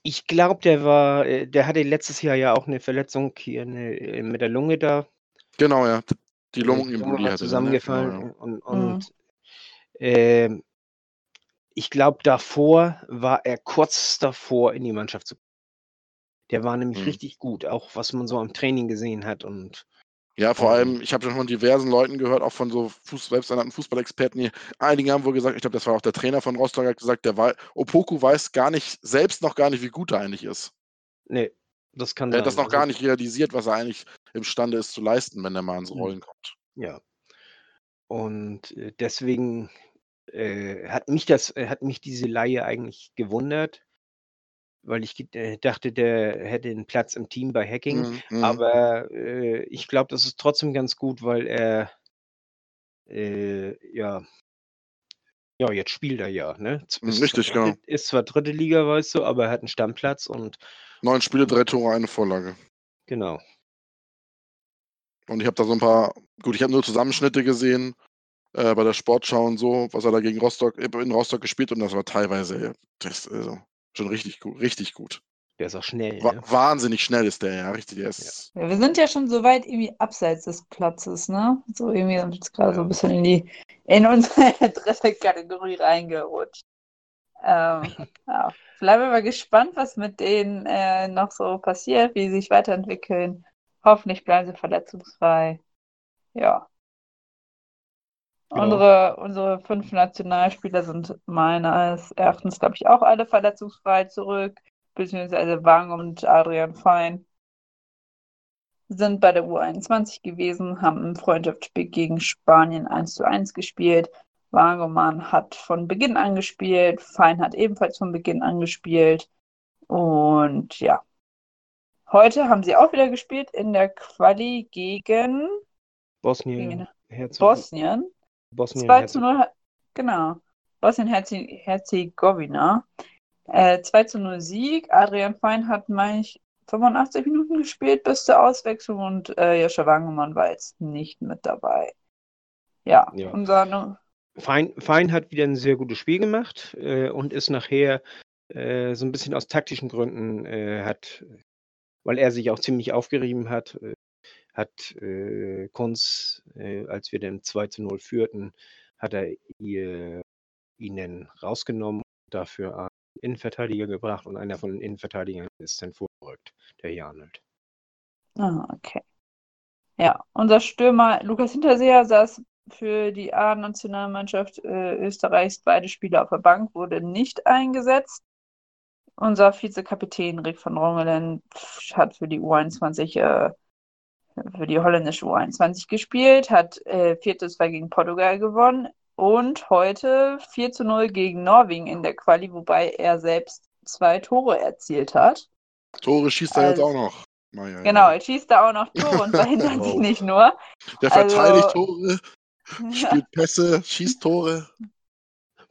ich glaube, der war, äh, der hatte letztes Jahr ja auch eine Verletzung hier eine, äh, mit der Lunge da. Genau, ja. Die Lungenembolie der, ne? zusammengefallen Genau, ja. und, Mhm. und ähm, ich glaube, davor war er kurz davor, in die Mannschaft zu Der war nämlich Mhm. richtig gut, auch was man so am Training gesehen hat. Und Ja, vor Ähm. allem, ich habe schon von diversen Leuten gehört, auch von so Fuß selbsternannten Fußballexperten, die einige haben wohl gesagt, ich glaube, das war auch der Trainer von Rostock, hat gesagt, der wei- Opoku weiß gar nicht, selbst noch gar nicht, wie gut er eigentlich ist. nee, das kann Er hat das noch gar Also, nicht realisiert, was er eigentlich imstande ist zu leisten, wenn er mal ins Mhm. Rollen kommt. Ja. Und äh, deswegen äh, hat mich das, äh, hat mich diese Laie eigentlich gewundert, weil ich äh, dachte, der hätte einen Platz im Team bei Hacking. Mhm, mhm. Aber äh, ich glaube, das ist trotzdem ganz gut, weil er äh, ja, ja, jetzt spielt er ja, ne? Mhm, Ist zwar richtig, genau. ist zwar dritte Liga, weißt du, aber er hat einen Stammplatz und Neun Spiele, drei Tore, eine Vorlage. genau. Und ich habe da so ein paar, gut, ich habe nur Zusammenschnitte gesehen äh, bei der Sportschau und so, was er da gegen Rostock, äh, in Rostock gespielt und das war teilweise, das, also, schon richtig gut, richtig gut. Der ist auch schnell. Wa Ne? wahnsinnig schnell ist der, ja, richtig. Der ist, Ja, wir sind ja schon so weit irgendwie abseits des Platzes, ne? So irgendwie sind wir jetzt gerade so ein Ja. bisschen in die, in unsere <laughs> dritte Kategorie reingerutscht. Ähm, <laughs> ja. Bleiben wir mal gespannt, was mit denen äh, noch so passiert, wie sie sich weiterentwickeln. Hoffentlich bleiben sie verletzungsfrei. Ja. Genau. Unsere, unsere fünf Nationalspieler sind meines Erachtens, glaube ich, auch alle verletzungsfrei zurück, beziehungsweise Wang und Adrian Fein sind bei der U21 gewesen, haben im Freundschaftsspiel gegen Spanien 1 zu 1 gespielt. Wagemann hat von Beginn an gespielt, Fein hat ebenfalls von Beginn an gespielt. Und ja, heute haben sie auch wieder gespielt in der Quali gegen Bosnien, Gegen Bosnien. Bosnien 2 zu Herzeg 0, genau. Bosnien-Herzegowina. Äh, 2 zu 0 Sieg. Adrian Fein hat, meine ich, 85 Minuten gespielt bis zur Auswechslung und äh, Joscha Wangemann war jetzt nicht mit dabei. Ja, Ja. unser Fein, Fein hat wieder ein sehr gutes Spiel gemacht äh, und ist nachher äh, so ein bisschen aus taktischen Gründen äh, hat, weil er sich auch ziemlich aufgerieben hat, äh, hat äh, Kunz, äh, als wir dann 2 zu 0 führten, hat er ihr, ihnen rausgenommen, dafür einen Innenverteidiger gebracht und einer von den Innenverteidigern ist dann vorgerückt, der Janelt. Ah, okay. Ja, unser Stürmer Lukas Hinterseher saß für die A-Nationalmannschaft äh, Österreichs beide Spiele auf der Bank, wurde nicht eingesetzt. Unser Vizekapitän Rick van Rongelen hat für die U21, äh, für die holländische U21 gespielt, hat äh, 4 zu 2 gegen Portugal gewonnen und heute 4 zu 0 gegen Norwegen in der Quali, wobei er selbst zwei Tore erzielt hat. Tore schießt er jetzt Also- auch noch. Na ja, Genau, ja. er schießt da auch noch Tore und <laughs> verhindert sie Oh. nicht nur. Der also- verteidigt Tore, <laughs> spielt Pässe, schießt Tore.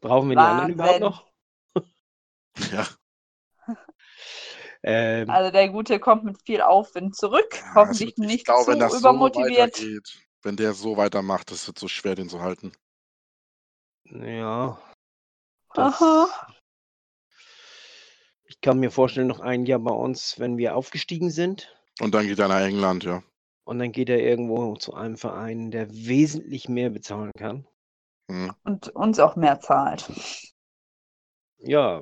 Brauchen wir die anderen überhaupt Wahnsinn. noch? Ja, Ähm, Also der Gute kommt mit viel Aufwind zurück. Ja, Hoffentlich es wird- nicht ich glaube, zu wenn so übermotiviert. weitergeht, wenn der so weitermacht, das wird so schwer, den zu halten. ja. Aha. Ich kann mir vorstellen, noch ein Jahr bei uns, wenn wir aufgestiegen sind. Und dann geht er nach England, ja. Und dann geht er irgendwo zu einem Verein, der wesentlich mehr bezahlen kann. Hm. Und uns auch mehr zahlt. Ja,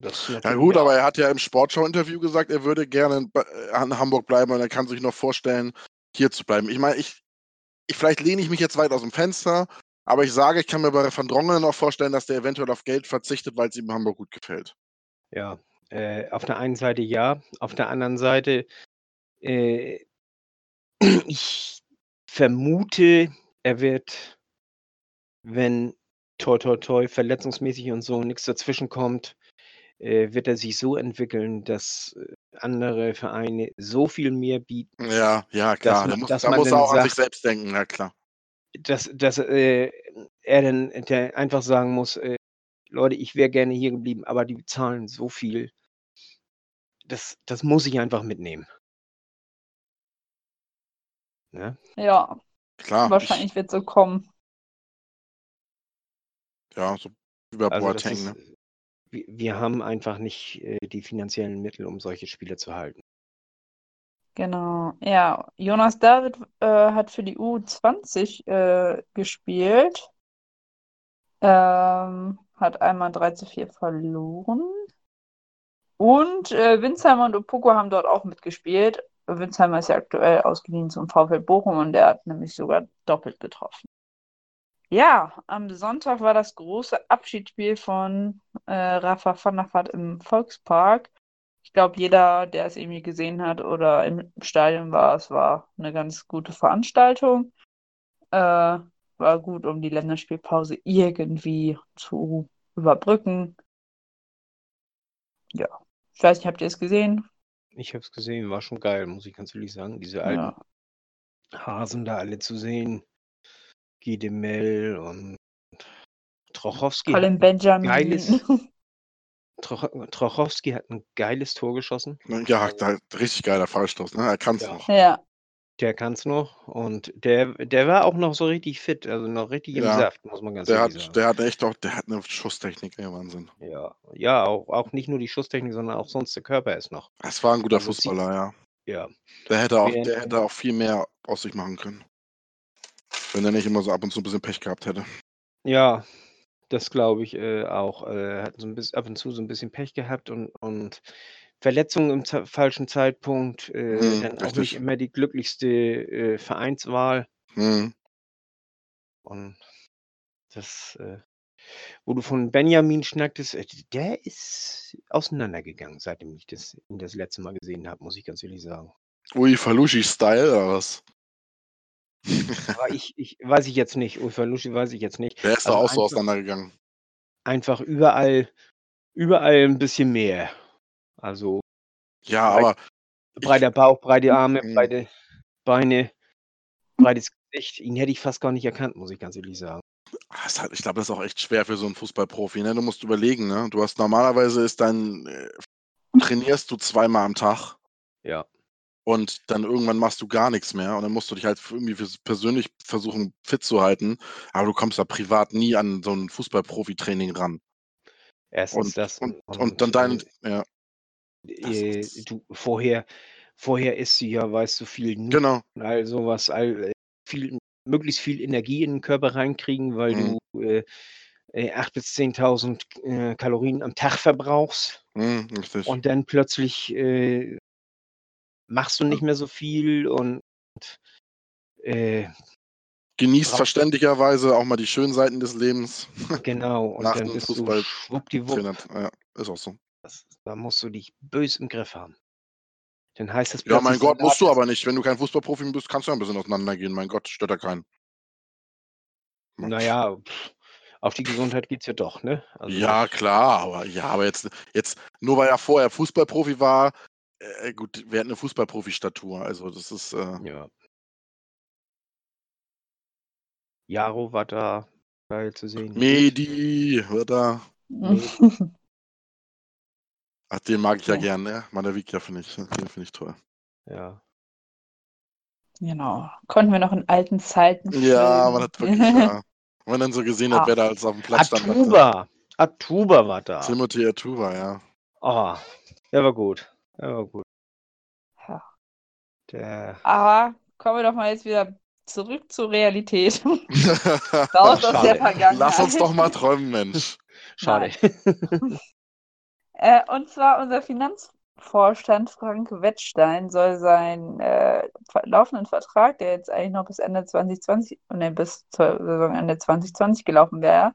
Ja gut, aber er hat ja im Sportschau-Interview gesagt, er würde gerne in, äh, Hamburg bleiben und er kann sich noch vorstellen, hier zu bleiben. Ich meine, ich, ich vielleicht lehne ich mich jetzt weit aus dem Fenster, aber ich sage, ich kann mir bei Van Drongelen noch vorstellen, dass der eventuell auf Geld verzichtet, weil es ihm in Hamburg gut gefällt. Ja, äh, auf der einen Seite ja, auf der anderen Seite, äh, <clears throat> ich vermute, er wird, wenn toi toi toi verletzungsmäßig und so nichts dazwischen kommt, äh, wird er sich so entwickeln, dass äh, andere Vereine so viel mehr bieten, Ja, ja, klar. man- da muss, dass da man muss er dann auch an sich sagt- selbst denken, ja klar. dass, dass äh, er dann der einfach sagen muss, äh, Leute, ich wäre gerne hier geblieben, aber die bezahlen so viel. Das, das muss ich einfach mitnehmen. Ne? Ja, Klar. wahrscheinlich wird so kommen. Ja, so wie bei Also ist, ne? Wir, haben einfach nicht äh, die finanziellen Mittel, um solche Spiele zu halten. Genau. Ja, Jonas David äh, hat für die U20 äh, gespielt. Ähm, hat einmal 3 zu 4 verloren. Und äh, Winsheimer und Opoko haben dort auch mitgespielt. Winsheimer ist ja aktuell ausgeliehen zum VfL Bochum und der hat nämlich sogar doppelt getroffen. Ja, am Sonntag war das große Abschiedsspiel von äh, Rafa van der Vaart im Volkspark. Ich glaube, jeder, der es irgendwie gesehen hat oder im Stadion war, es war eine ganz gute Veranstaltung. Äh, war gut, um die Länderspielpause irgendwie zu überbrücken. Ja, ich weiß nicht, habt ihr es gesehen? Ich habe es gesehen, war schon geil, muss ich ganz ehrlich sagen. Diese alten Ja. Hasen da alle zu sehen. Guy de Mel und Trochowski. Colin Benjamin. geiles- <laughs> Troch Trochowski hat ein geiles Tor geschossen. Ja, da, richtig geiler Freistoß, ne? Er kann es Ja. noch. Ja. Der kann's noch und der der war auch noch so richtig fit, also noch richtig im Ja, Saft, muss man ganz der ehrlich hat, sagen. der hat echt auch, der hat eine Schusstechnik, ey, Wahnsinn. Ja, ja, auch auch nicht nur die Schusstechnik, sondern auch sonst der Körper ist noch Das war ein guter Also, Fußballer, ja. ja. Der hätte auch, der hätte auch viel mehr aus sich machen können. Wenn er nicht immer so ab und zu ein bisschen Pech gehabt hätte. Ja, das glaube ich, äh, auch. Äh, hat so 'n biss ab und zu so 'n bisschen Pech gehabt und und Verletzungen im falschen Zeitpunkt, äh, Mhm, dann auch nicht richtig. immer die glücklichste, äh, Vereinswahl. Mhm. Und das, äh wo du von Benjamin schnacktest, äh, der ist auseinandergegangen, seitdem ich das ihn das letzte Mal gesehen habe, muss ich ganz ehrlich sagen. Ui, Falushi-Style oder was? Aber ich ich weiß ich jetzt nicht. Uefa-Luschi weiß ich jetzt nicht. Der ist doch Also, auch so auseinandergegangen. einfach überall überall 'n bisschen mehr. Also Ja, breit aber breiter ich Bauch, breite Arme, Mhm. breite Beine, breites Gesicht. Ihn hätte ich fast gar nicht erkannt, muss ich ganz ehrlich sagen. Ah, halt ich glaube, das ist auch echt schwer für so 'n Fußballprofi, ne? Du musst überlegen, ne? Du hast normalerweise ist dein äh, trainierst du zweimal am Tag Ja. Und dann irgendwann machst du gar nix mehr und dann musst du dich halt irgendwie persönlich versuchen, fit zu halten, aber du kommst da privat nie an so 'n Fußball-Profi-Training ran. Erstens Und das und und und dann dein äh ja. Äh, du vorher vorher isst du ja, weißt du, viel Nudeln Genau. all so was, all äh, viel möglichst viel Energie in den Körper reinkriegen, weil Mhm. du, äh, äh, 8 bis 10.000 K äh, Kalorien am Tag verbrauchst. Mhm. Und dann plötzlich, äh, machst du nicht mehr so viel und, äh Genießt verständlicherweise auch mal die schönen Seiten des Lebens. <laughs> Genau, und Nach dann dem bist du Fußball schwuppdiwupp Trainer ja, ist auch so. das da musst du dich bös im Griff haben. Dann heißt es Ja, mein Gott, musst du aber nicht. Wenn du kein Fußballprofi bist, kannst du ja 'n bisschen auseinandergehen. Mein Gott, stört ja keinen. Ne? Na ja, auf die Gesundheit geht's ja doch, ne? Also Ja, das klar, aber ja, aber jetzt jetzt nur weil er vorher Fußballprofi war äh, gut, wer hat 'ne Fußballprofi-Statur? Also, das ist, äh Ja. Jaro war da geil zu sehen. Mehdi war da. <laughs> Ach, den mag ich ja Ja. gern, ne? Manavika finde ich den finde ich toll. Ja. Genau. Konnten wir noch in alten Zeiten Ja, man hat wirklich ja <laughs> wenn man dann so gesehen hat, Ah. wer da alles auf'm Platz stand, dachte Atuba! Atuba war da. Timothy Atuba, ja. Oh, der war gut. War gut. Ja. Der Aber kommen wir doch mal jetzt wieder zurück zur Realität. <laughs> Raus aus der. Vergangenheit. Lass uns doch mal träumen, Mensch. schade. <laughs> Äh, und zwar unser Finanzvorstand Frank Wettstein soll seinen äh, laufenden Vertrag, der jetzt eigentlich noch bis Ende 2020, ne, bis zur Saisonende 2020 gelaufen wäre,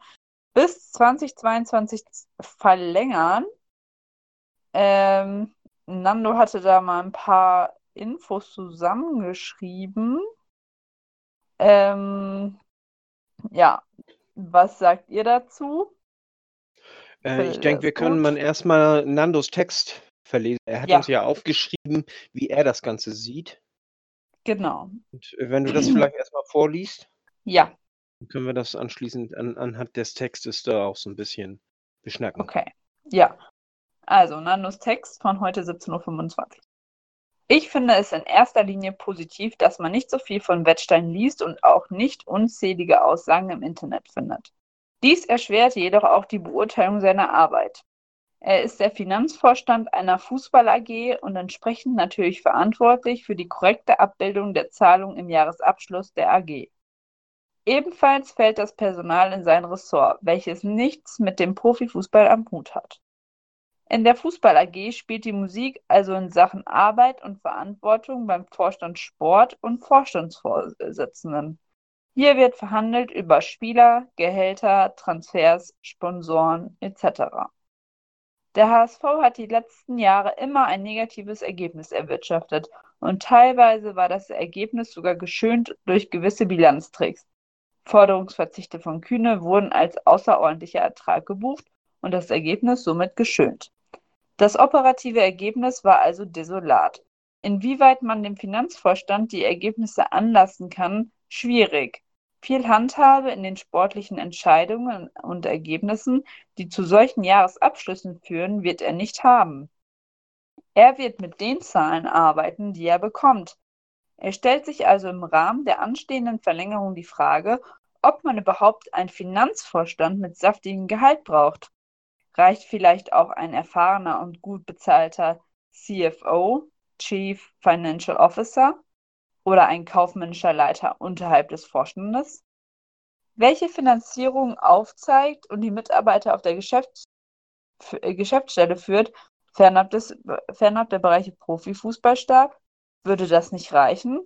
bis 2022 verlängern. Ähm, Nando hatte da mal ein paar Infos zusammengeschrieben. Ähm, ja, was sagt ihr dazu? Äh, ich denke, wir können gut. mal erstmal Nandos Text verlesen. Er hat Ja. uns ja aufgeschrieben, wie er das Ganze sieht. Genau. Und äh, wenn du das vielleicht <clears throat> erstmal vorliest, Ja, dann können wir das anschließend an, anhand des Textes da auch so ein bisschen beschnacken. okay. Ja. Also, Nandos Text von heute 17.25 Uhr. Ich finde es in erster Linie positiv, dass man nicht so viel von Wettstein liest und auch nicht unzählige Aussagen im Internet findet. Dies erschwert jedoch auch die Beurteilung seiner Arbeit. Er ist der Finanzvorstand einer Fußball AG und entsprechend natürlich verantwortlich für die korrekte Abbildung der Zahlungen im Jahresabschluss der AG. Ebenfalls fällt das Personal in sein Ressort, welches nichts mit dem Profifußball am Hut hat. In der Fußball AG spielt die Musik also in Sachen Arbeit und Verantwortung beim Vorstand Sport und Vorstandsvorsitzenden. Hier wird verhandelt über Spieler, Gehälter, Transfers, Sponsoren etc. Der HSV hat die letzten Jahre immer ein negatives Ergebnis erwirtschaftet und teilweise war das Ergebnis sogar geschönt durch gewisse Bilanztricks. Forderungsverzichte von Kühne wurden als außerordentlicher Ertrag gebucht und das Ergebnis somit geschönt. Das operative Ergebnis war also desolat. Inwieweit man dem Finanzvorstand die Ergebnisse anlassen kann, schwierig. Viel Handhabe in den sportlichen Entscheidungen und Ergebnissen, die zu solchen Jahresabschlüssen führen, wird er nicht haben. Er wird mit den Zahlen arbeiten, die er bekommt. Es stellt sich also im Rahmen der anstehenden Verlängerung die Frage, ob man überhaupt einen Finanzvorstand mit saftigem Gehalt braucht. Reicht vielleicht auch ein erfahrener und gut bezahlter CFO, Chief Financial Officer oder ein kaufmännischer Leiter unterhalb des Vorstandes? Welche Finanzierung aufzeigt und die Mitarbeiter auf der Geschäfts äh, Geschäftsstelle führt, fernab, des, fernab der Bereiche Profifußball stark? Würde das nicht reichen?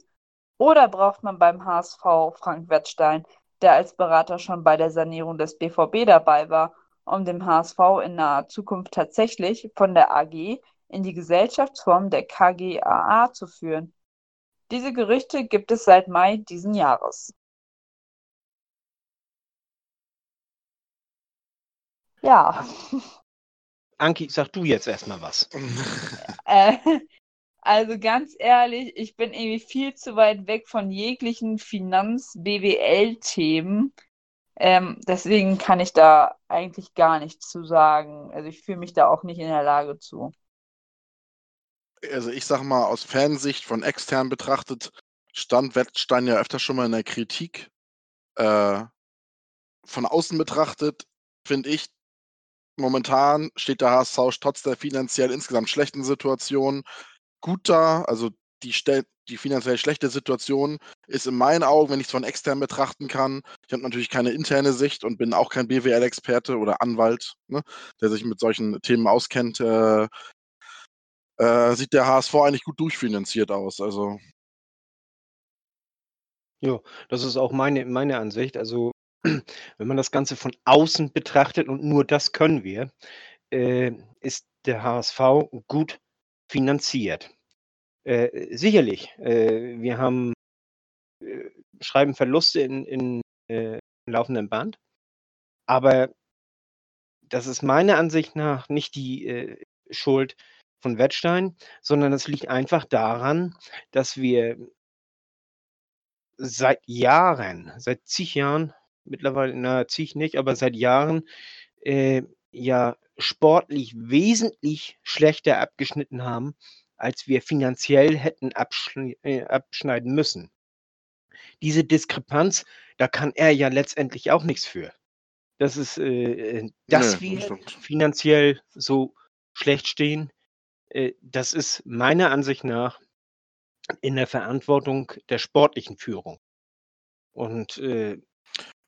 Oder braucht man beim HSV Frank Wettstein, der als Berater schon bei der Sanierung des BVB dabei war, um dem HSV in naher Zukunft tatsächlich von der AG in die Gesellschaftsform der KGaA zu führen? Diese Gerüchte gibt es seit Mai diesen Jahres. Ja. <laughs> Anki, sag du jetzt erstmal was. Äh, also ganz ehrlich, ich bin irgendwie viel zu weit weg von jeglichen Finanz-BWL-Themen. Ähm, deswegen kann ich da eigentlich gar nichts zu sagen. Also ich fühle mich da auch nicht in der Lage zu. Also ich sag mal, aus Fansicht von extern betrachtet, stand Wettstein ja öfter schon mal in der Kritik. Äh, von außen betrachtet, finde ich, momentan steht der HSV trotz der finanziell insgesamt schlechten Situation gut da. Also die, die finanziell schlechte Situation ist in meinen Augen, wenn ich es von extern betrachten kann, ich habe natürlich keine interne Sicht und bin auch kein BWL-Experte oder Anwalt, ne, der sich mit solchen Themen auskennt, äh, äh, sieht der HSV eigentlich gut durchfinanziert aus. Also. Ja, das ist auch meine, meine Ansicht. Also <clears throat> wenn man das Ganze von außen betrachtet und nur das können wir, äh, ist der HSV gut finanziert. Äh, sicherlich, äh, wir haben äh, schreiben Verluste in, in, äh, laufendem Band, aber das ist meiner Ansicht nach nicht die äh, Schuld von Wettstein, sondern das liegt einfach daran, dass wir seit Jahren, seit zig Jahren mittlerweile, na, zig nicht, aber seit Jahren äh, ja sportlich wesentlich schlechter abgeschnitten haben, als wir finanziell hätten äh, abschneiden müssen. Diese Diskrepanz, da kann er ja letztendlich auch nichts für. Das ist, äh, äh dass nee, wir finanziell so schlecht stehen, äh, das ist meiner Ansicht nach in der Verantwortung der sportlichen Führung. Und äh,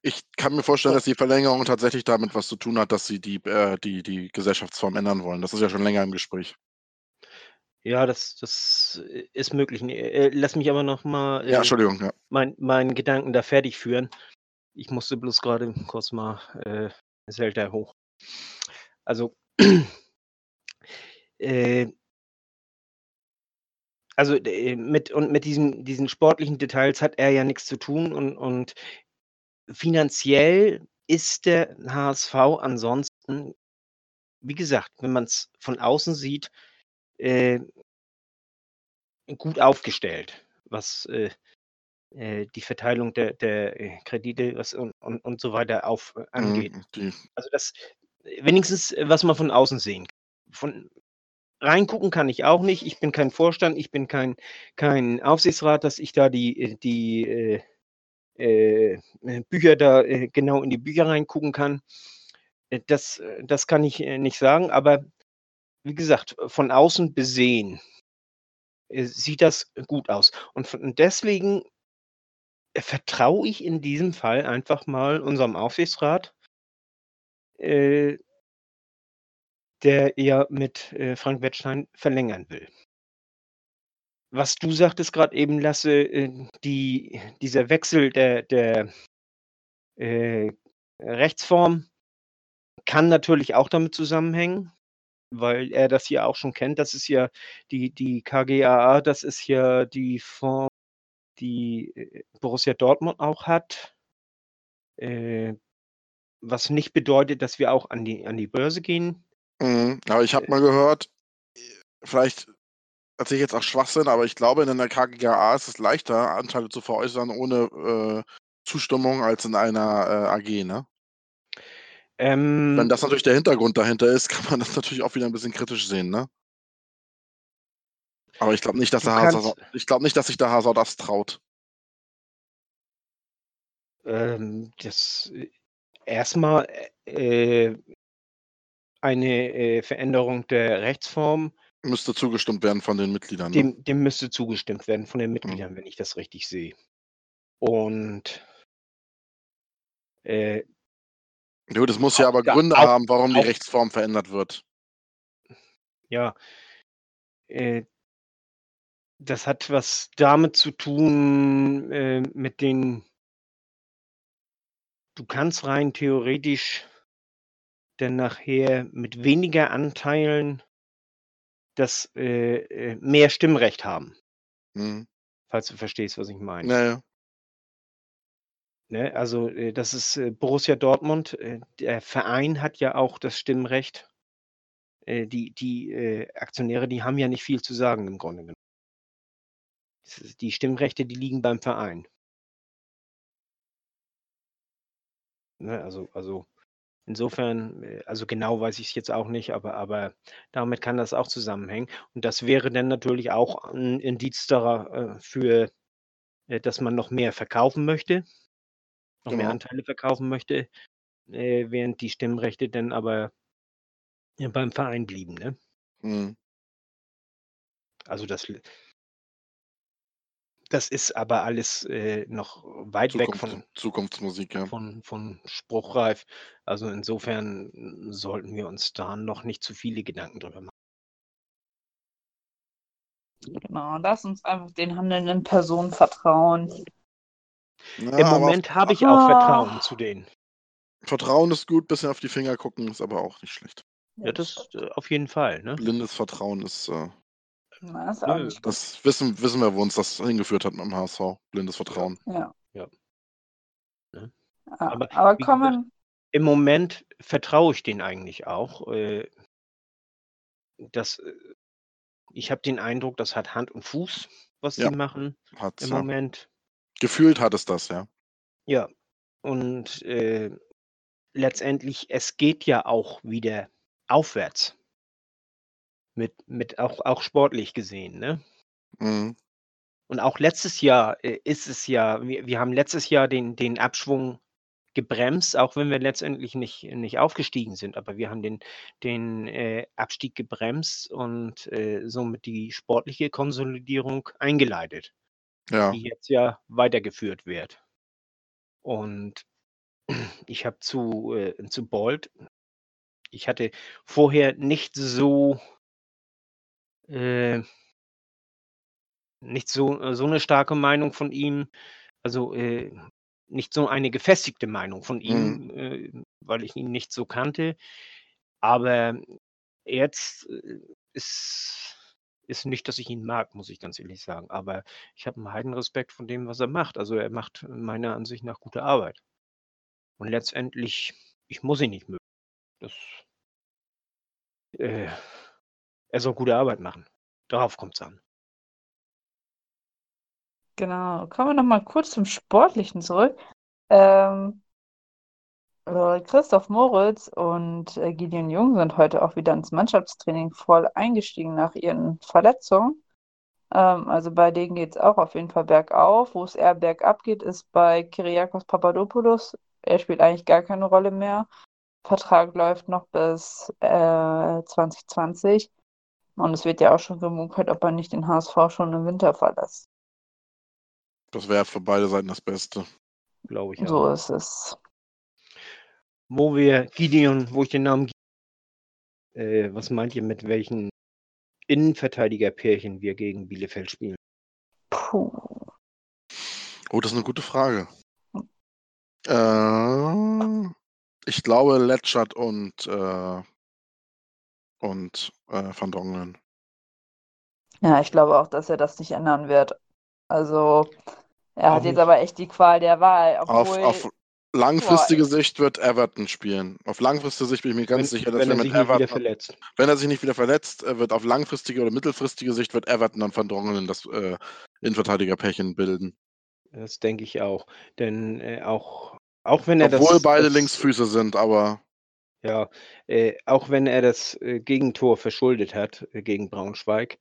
ich kann mir vorstellen, dass die Verlängerung tatsächlich damit was zu tun hat, dass sie die, äh, die, die Gesellschaftsform ändern wollen. Das ist ja schon länger im Gespräch. Ja, das, das ist möglich. Äh, lass mich aber noch mal ja, äh, Entschuldigung, ja. mein, meinen Gedanken da fertig führen. Ich musste bloß gerade kurz mal äh, Zelda hoch. Also, <clears throat> äh, also äh, mit und mit diesen, diesen sportlichen Details hat er ja nichts zu tun und, und Finanziell ist der HSV ansonsten, wie gesagt, wenn man es von außen sieht, äh gut aufgestellt, was, äh, äh, die Verteilung der der, äh, Kredite was und und und so weiter auf äh, angeht. Mhm, Also, das wenigstens, was man von außen sehen kann. Von reingucken kann ich auch nicht. Ich bin kein Vorstand, ich bin kein kein Aufsichtsrat, dass ich da die die, äh äh, Bücher da äh, genau in die Bücher reingucken kann. Das, das kann ich nicht sagen, aber wie gesagt, von außen besehen sieht das gut aus. Und, deswegen vertraue ich in diesem Fall einfach mal unserem Aufsichtsrat, der ja mit Frank Wettstein verlängern will was du sagtest gerade eben, Lasse, äh, die, dieser Wechsel der, der äh, Rechtsform kann natürlich auch damit zusammenhängen, weil er das ja auch schon kennt. Das ist ja die, die KGAA, das ist ja die Form, die äh, Borussia Dortmund auch hat. Äh, was nicht bedeutet, dass wir auch an die, an die Börse gehen. Mhm, aber ich habe äh. mal gehört, vielleicht erzähle ich jetzt auch Schwachsinn, aber ich glaube, in der KGA ist es leichter, Anteile zu veräußern ohne äh, Zustimmung als in einer äh, AG, ne? Ähm, Wenn das natürlich der Hintergrund dahinter ist, kann man das natürlich auch wieder ein bisschen kritisch sehen, ne? Aber ich glaube nicht, dass der kannst- ich glaube nicht, dass sich der HSV das traut. ähm, das äh, erstmal äh, eine äh, Veränderung der Rechtsform, Müsste zugestimmt werden von den Mitgliedern. Ne? dem, dem müsste zugestimmt werden von den Mitgliedern, wenn ich das richtig sehe. Und äh, Gut, es muss ja aber Gründe auch- haben, warum die auch- Rechtsform verändert wird. ja, äh, das hat was damit zu tun, äh, mit den, du kannst rein theoretisch dann nachher mit weniger Anteilen das äh, äh, mehr Stimmrecht haben, Hm. falls du verstehst, was ich meine. Naja. Ne? Also äh, das ist äh, Borussia Dortmund. Äh, der Verein hat ja auch das Stimmrecht. Äh, die die äh, Aktionäre, die haben ja nicht viel zu sagen im Grunde genommen. Die Stimmrechte, die liegen beim Verein. Ne? Also, also insofern, äh, also genau weiß ich es jetzt auch nicht, aber, aber damit kann das auch zusammenhängen. Und das wäre dann natürlich auch ein Indiz dafür, äh, dass man noch mehr verkaufen möchte, noch mehr Genau. Anteile verkaufen möchte, äh, während die Stimmrechte dann aber ja, beim Verein blieben. Ne? Hm. Also das, das ist aber alles äh, noch weit weg Zukunft, von, Zukunftsmusik, ja. von, von spruchreif. Also insofern sollten wir uns da noch nicht zu viele Gedanken drüber machen. Genau, lass uns einfach den handelnden Personen vertrauen. Ja, Im Moment habe ich auch Ah. Vertrauen zu denen. Vertrauen ist gut, bisschen auf die Finger gucken ist aber auch nicht schlecht. Ja, das äh, auf jeden Fall. Ne? Blindes Vertrauen ist, äh, Na, ist auch nicht gut. das wissen, wissen wir, wo uns das hingeführt hat mit dem HSV. Blindes Vertrauen. Ja. Ja. Ne? Ah, Aber Aber kommen, Im Moment vertraue ich denen eigentlich auch. Äh, das, äh, ich habe den Eindruck, das hat Hand und Fuß, was Ja. sie machen Hat's, im ja. Moment. Gefühlt hat es das, ja. Ja, und äh, letztendlich, es geht ja auch wieder aufwärts. Mit, mit auch, auch sportlich gesehen, ne? Mhm. Und auch letztes Jahr äh, ist es ja, wir, wir haben letztes Jahr den, den Abschwung gebremst, auch wenn wir letztendlich nicht, nicht aufgestiegen sind, aber wir haben den, den äh, Abstieg gebremst und äh, somit die sportliche Konsolidierung eingeleitet. Ja. die jetzt ja weitergeführt wird. Und <clears throat> ich habe zu, äh, zu Bolt, ich hatte vorher nicht so, äh, nicht so, äh, so eine starke Meinung von ihm, also äh, nicht so eine gefestigte Meinung von ihm, äh, weil ich ihn nicht so kannte. Aber jetzt äh, ist, ist nicht, dass ich ihn mag, muss ich ganz ehrlich sagen. Aber ich habe einen Heidenrespekt von dem, was er macht. Also er macht meiner Ansicht nach gute Arbeit. Und letztendlich, ich muss ihn nicht mögen. Das, äh, er soll gute Arbeit machen. Darauf kommt es an. genau, kommen wir nochmal kurz zum Sportlichen zurück. Ähm, äh, Christoph Moritz und äh, Gideon Jung sind heute auch wieder ins Mannschaftstraining voll eingestiegen nach ihren Verletzungen. Ähm, also bei denen geht es auch auf jeden Fall bergauf. Wo es eher bergab geht, ist bei Kyriakos Papadopoulos. Er spielt eigentlich gar keine Rolle mehr. Vertrag läuft noch bis äh, 2020. Und es wird ja auch schon gemunkelt, ob er nicht den HSV schon im Winter verlässt. Das wäre für beide Seiten das Beste. Glaube ich So auch. ist es. Wo wir Gideon, wo ich den Namen äh, was meint ihr mit welchen Innenverteidigerpärchen wir gegen Bielefeld spielen? Puh. Oh, das ist eine gute Frage. Äh, ich glaube Letschert und, äh, und äh, Van Dongelen. Ja, ich glaube auch, dass er das nicht ändern wird. Also, er hat jetzt aber echt die Qual der Wahl, Auf, obwohl, auf langfristige Boah. Sicht wird Everton spielen. Auf langfristige Sicht bin ich mir ganz wenn, sicher, dass wenn er mit sich nicht wieder verletzt. wenn er sich nicht wieder verletzt, äh, wird auf langfristige oder mittelfristige Sicht wird Everton dann Van Dongelen das äh, Innenverteidigerpärchen bilden. Das denke ich auch. Denn äh, auch, auch wenn er Obwohl das, beide das Linksfüße sind, aber ja, äh, auch wenn er das äh, Gegentor verschuldet hat äh, gegen Braunschweig,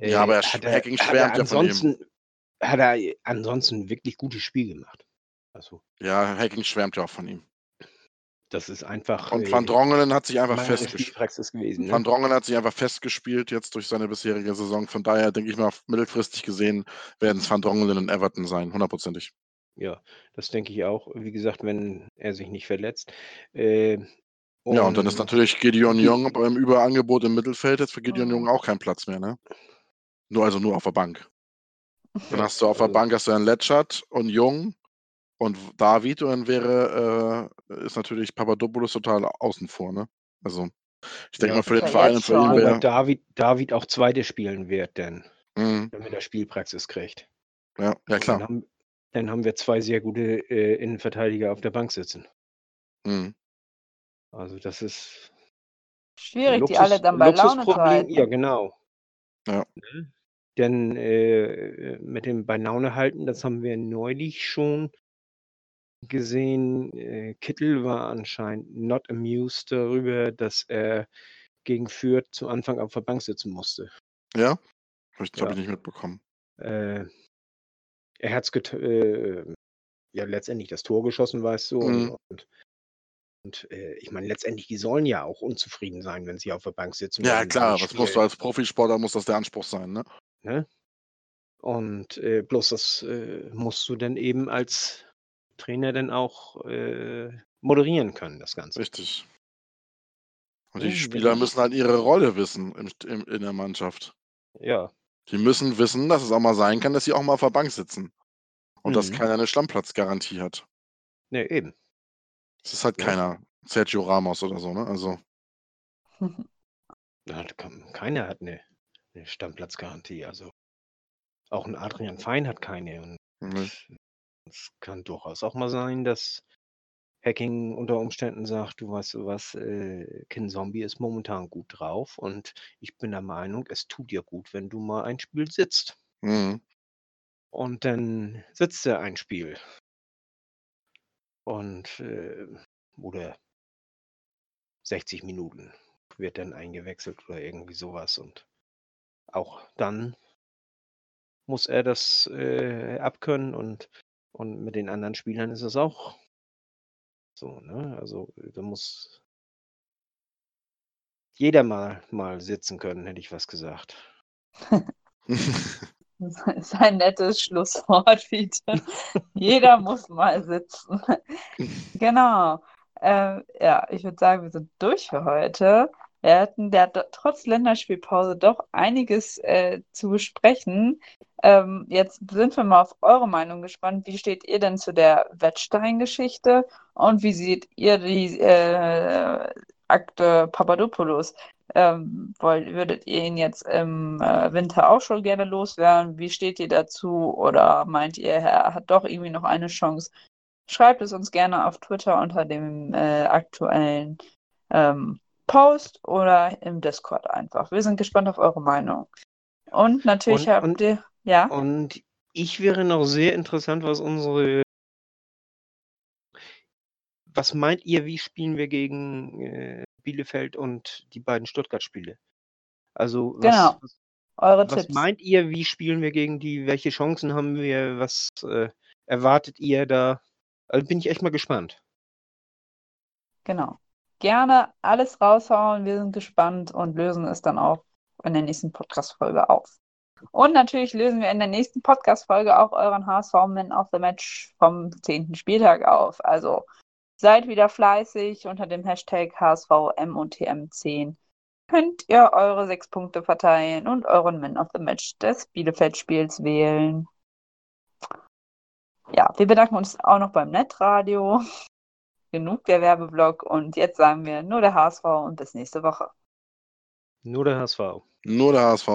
Ja, aber er hat sch- Hacking schwärmt ja von ihm. ansonsten, Hat er ansonsten wirklich gutes Spiel gemacht. Also, Ja, Hacking schwärmt ja auch von ihm. das ist einfach Und äh, Van Drongelen hat sich einfach mangelnde festgespielt. Spielpraxis gewesen. Van Ne? Drongelen hat sich einfach festgespielt jetzt durch seine bisherige Saison. Von daher denke ich mal, mittelfristig gesehen werden es Van Drongelen und Everton sein, hundertprozentig. Ja, das denke ich auch. Wie gesagt, wenn er sich nicht verletzt. Äh, Ja, und dann ist natürlich Gideon die- Jung beim Überangebot im Mittelfeld jetzt für Gideon. Jung auch kein Platz mehr, ne? Nur also nur auf der Bank. Dann hast du auf der also- Bank hast du dann Letschert und Jung und David dann wäre äh, ist natürlich Papadopoulos total außen vor, ne? Also ich denke Ja, mal für den Verein und jetzt für ihn schon. Wobei wäre David, David auch Zweite spielen wird, denn Mhm, wenn er Spielpraxis kriegt. ja, ja Dann klar. haben, dann haben wir zwei sehr gute äh, Innenverteidiger auf der Bank sitzen. Mhm. Also das ist Schwierig, die alle dann bei Laune zu halten. Ja, genau. Ja. Ne? Denn äh, mit dem bei Laune halten, das haben wir neulich schon gesehen. Äh, Kittel war anscheinend not amused darüber, dass er gegen Fürth zu Anfang auf der Bank sitzen musste. Ja? Habe ich, Ja. hab ich nicht mitbekommen. Äh, er hat es äh, ja letztendlich das Tor geschossen, weißt du. Mhm. Und, und äh, ich meine, letztendlich, die sollen ja auch unzufrieden sein, wenn sie auf der Bank sitzen. Ja, klar, was musst du als Profisportler, muss das der Anspruch sein, ne? Ne? Und äh, bloß das äh, musst du dann eben als Trainer dann auch äh, moderieren können, das Ganze. Richtig. Und Ja, die wenn Spieler müssen halt ihre Rolle wissen im, im, in der Mannschaft. Ja, Die müssen wissen, dass es auch mal sein kann, dass sie auch mal auf der Bank sitzen. Und dass Mhm. keiner eine Stammplatzgarantie hat. ne, eben. Es ist halt Ja. keiner Sergio Ramos oder so, ne? Also, <laughs> Keiner hat eine, eine Stammplatzgarantie. Also auch ein Adrian Fein hat keine. Und ne. Es kann durchaus auch mal sein, dass Hacking unter Umständen sagt, du weißt du was, äh, Ken Zombie ist momentan gut drauf und ich bin der Meinung, es tut dir gut, wenn du mal ein Spiel sitzt. Mhm. Und dann sitzt er ein Spiel. Und äh, oder 60 Minuten wird dann eingewechselt oder irgendwie sowas. Und auch dann muss er das äh, abkönnen und, und mit den anderen Spielern ist es auch so, ne? Also da muss jeder mal mal sitzen können, hätte ich was gesagt. <laughs> Das ist ein nettes Schlusswort, Fiete. Jeder <laughs> muss mal sitzen. Genau. Ähm, ja, ich würde sagen, wir sind durch für heute. Wir hatten do- trotz Länderspielpause doch einiges äh, zu besprechen. Ähm, jetzt sind wir mal auf eure Meinung gespannt. Wie steht ihr denn zu der Wettstein-Geschichte und wie seht ihr die äh, Akte Papadopoulos? Ähm, würdet ihr ihn jetzt im äh, Winter auch schon gerne loswerden? Wie steht ihr dazu? Oder meint ihr, er hat doch irgendwie noch eine Chance? Schreibt es uns gerne auf Twitter unter dem äh, aktuellen ähm, Post oder im Discord einfach. Wir sind gespannt auf eure Meinung. Und natürlich Und- habt und- ihr, ja, Und ich wäre noch sehr interessant, was unsere. Was meint ihr, wie spielen wir gegen äh, Bielefeld und die beiden Stuttgart-Spiele? Also, was, Genau. was, eure was Tipps. meint ihr, wie spielen wir gegen die? Welche Chancen haben wir? Was äh, erwartet ihr da? Also bin ich echt mal gespannt. Genau. Gerne alles raushauen. Wir sind gespannt und lösen es dann auch in der nächsten Podcast-Folge auf. Und natürlich lösen wir in der nächsten Podcast-Folge auch euren HSV Man of the Match vom 10. Spieltag auf. Also seid wieder fleißig unter dem Hashtag HSVMOTM10. Könnt ihr eure sechs Punkte verteilen und euren Man of the Match des Bielefeld-Spiels wählen. Ja, wir bedanken uns auch noch beim Netradio genug der Werbeblock und jetzt sagen wir nur der HSV und bis nächste Woche. Nur der HSV. Nur der HSV.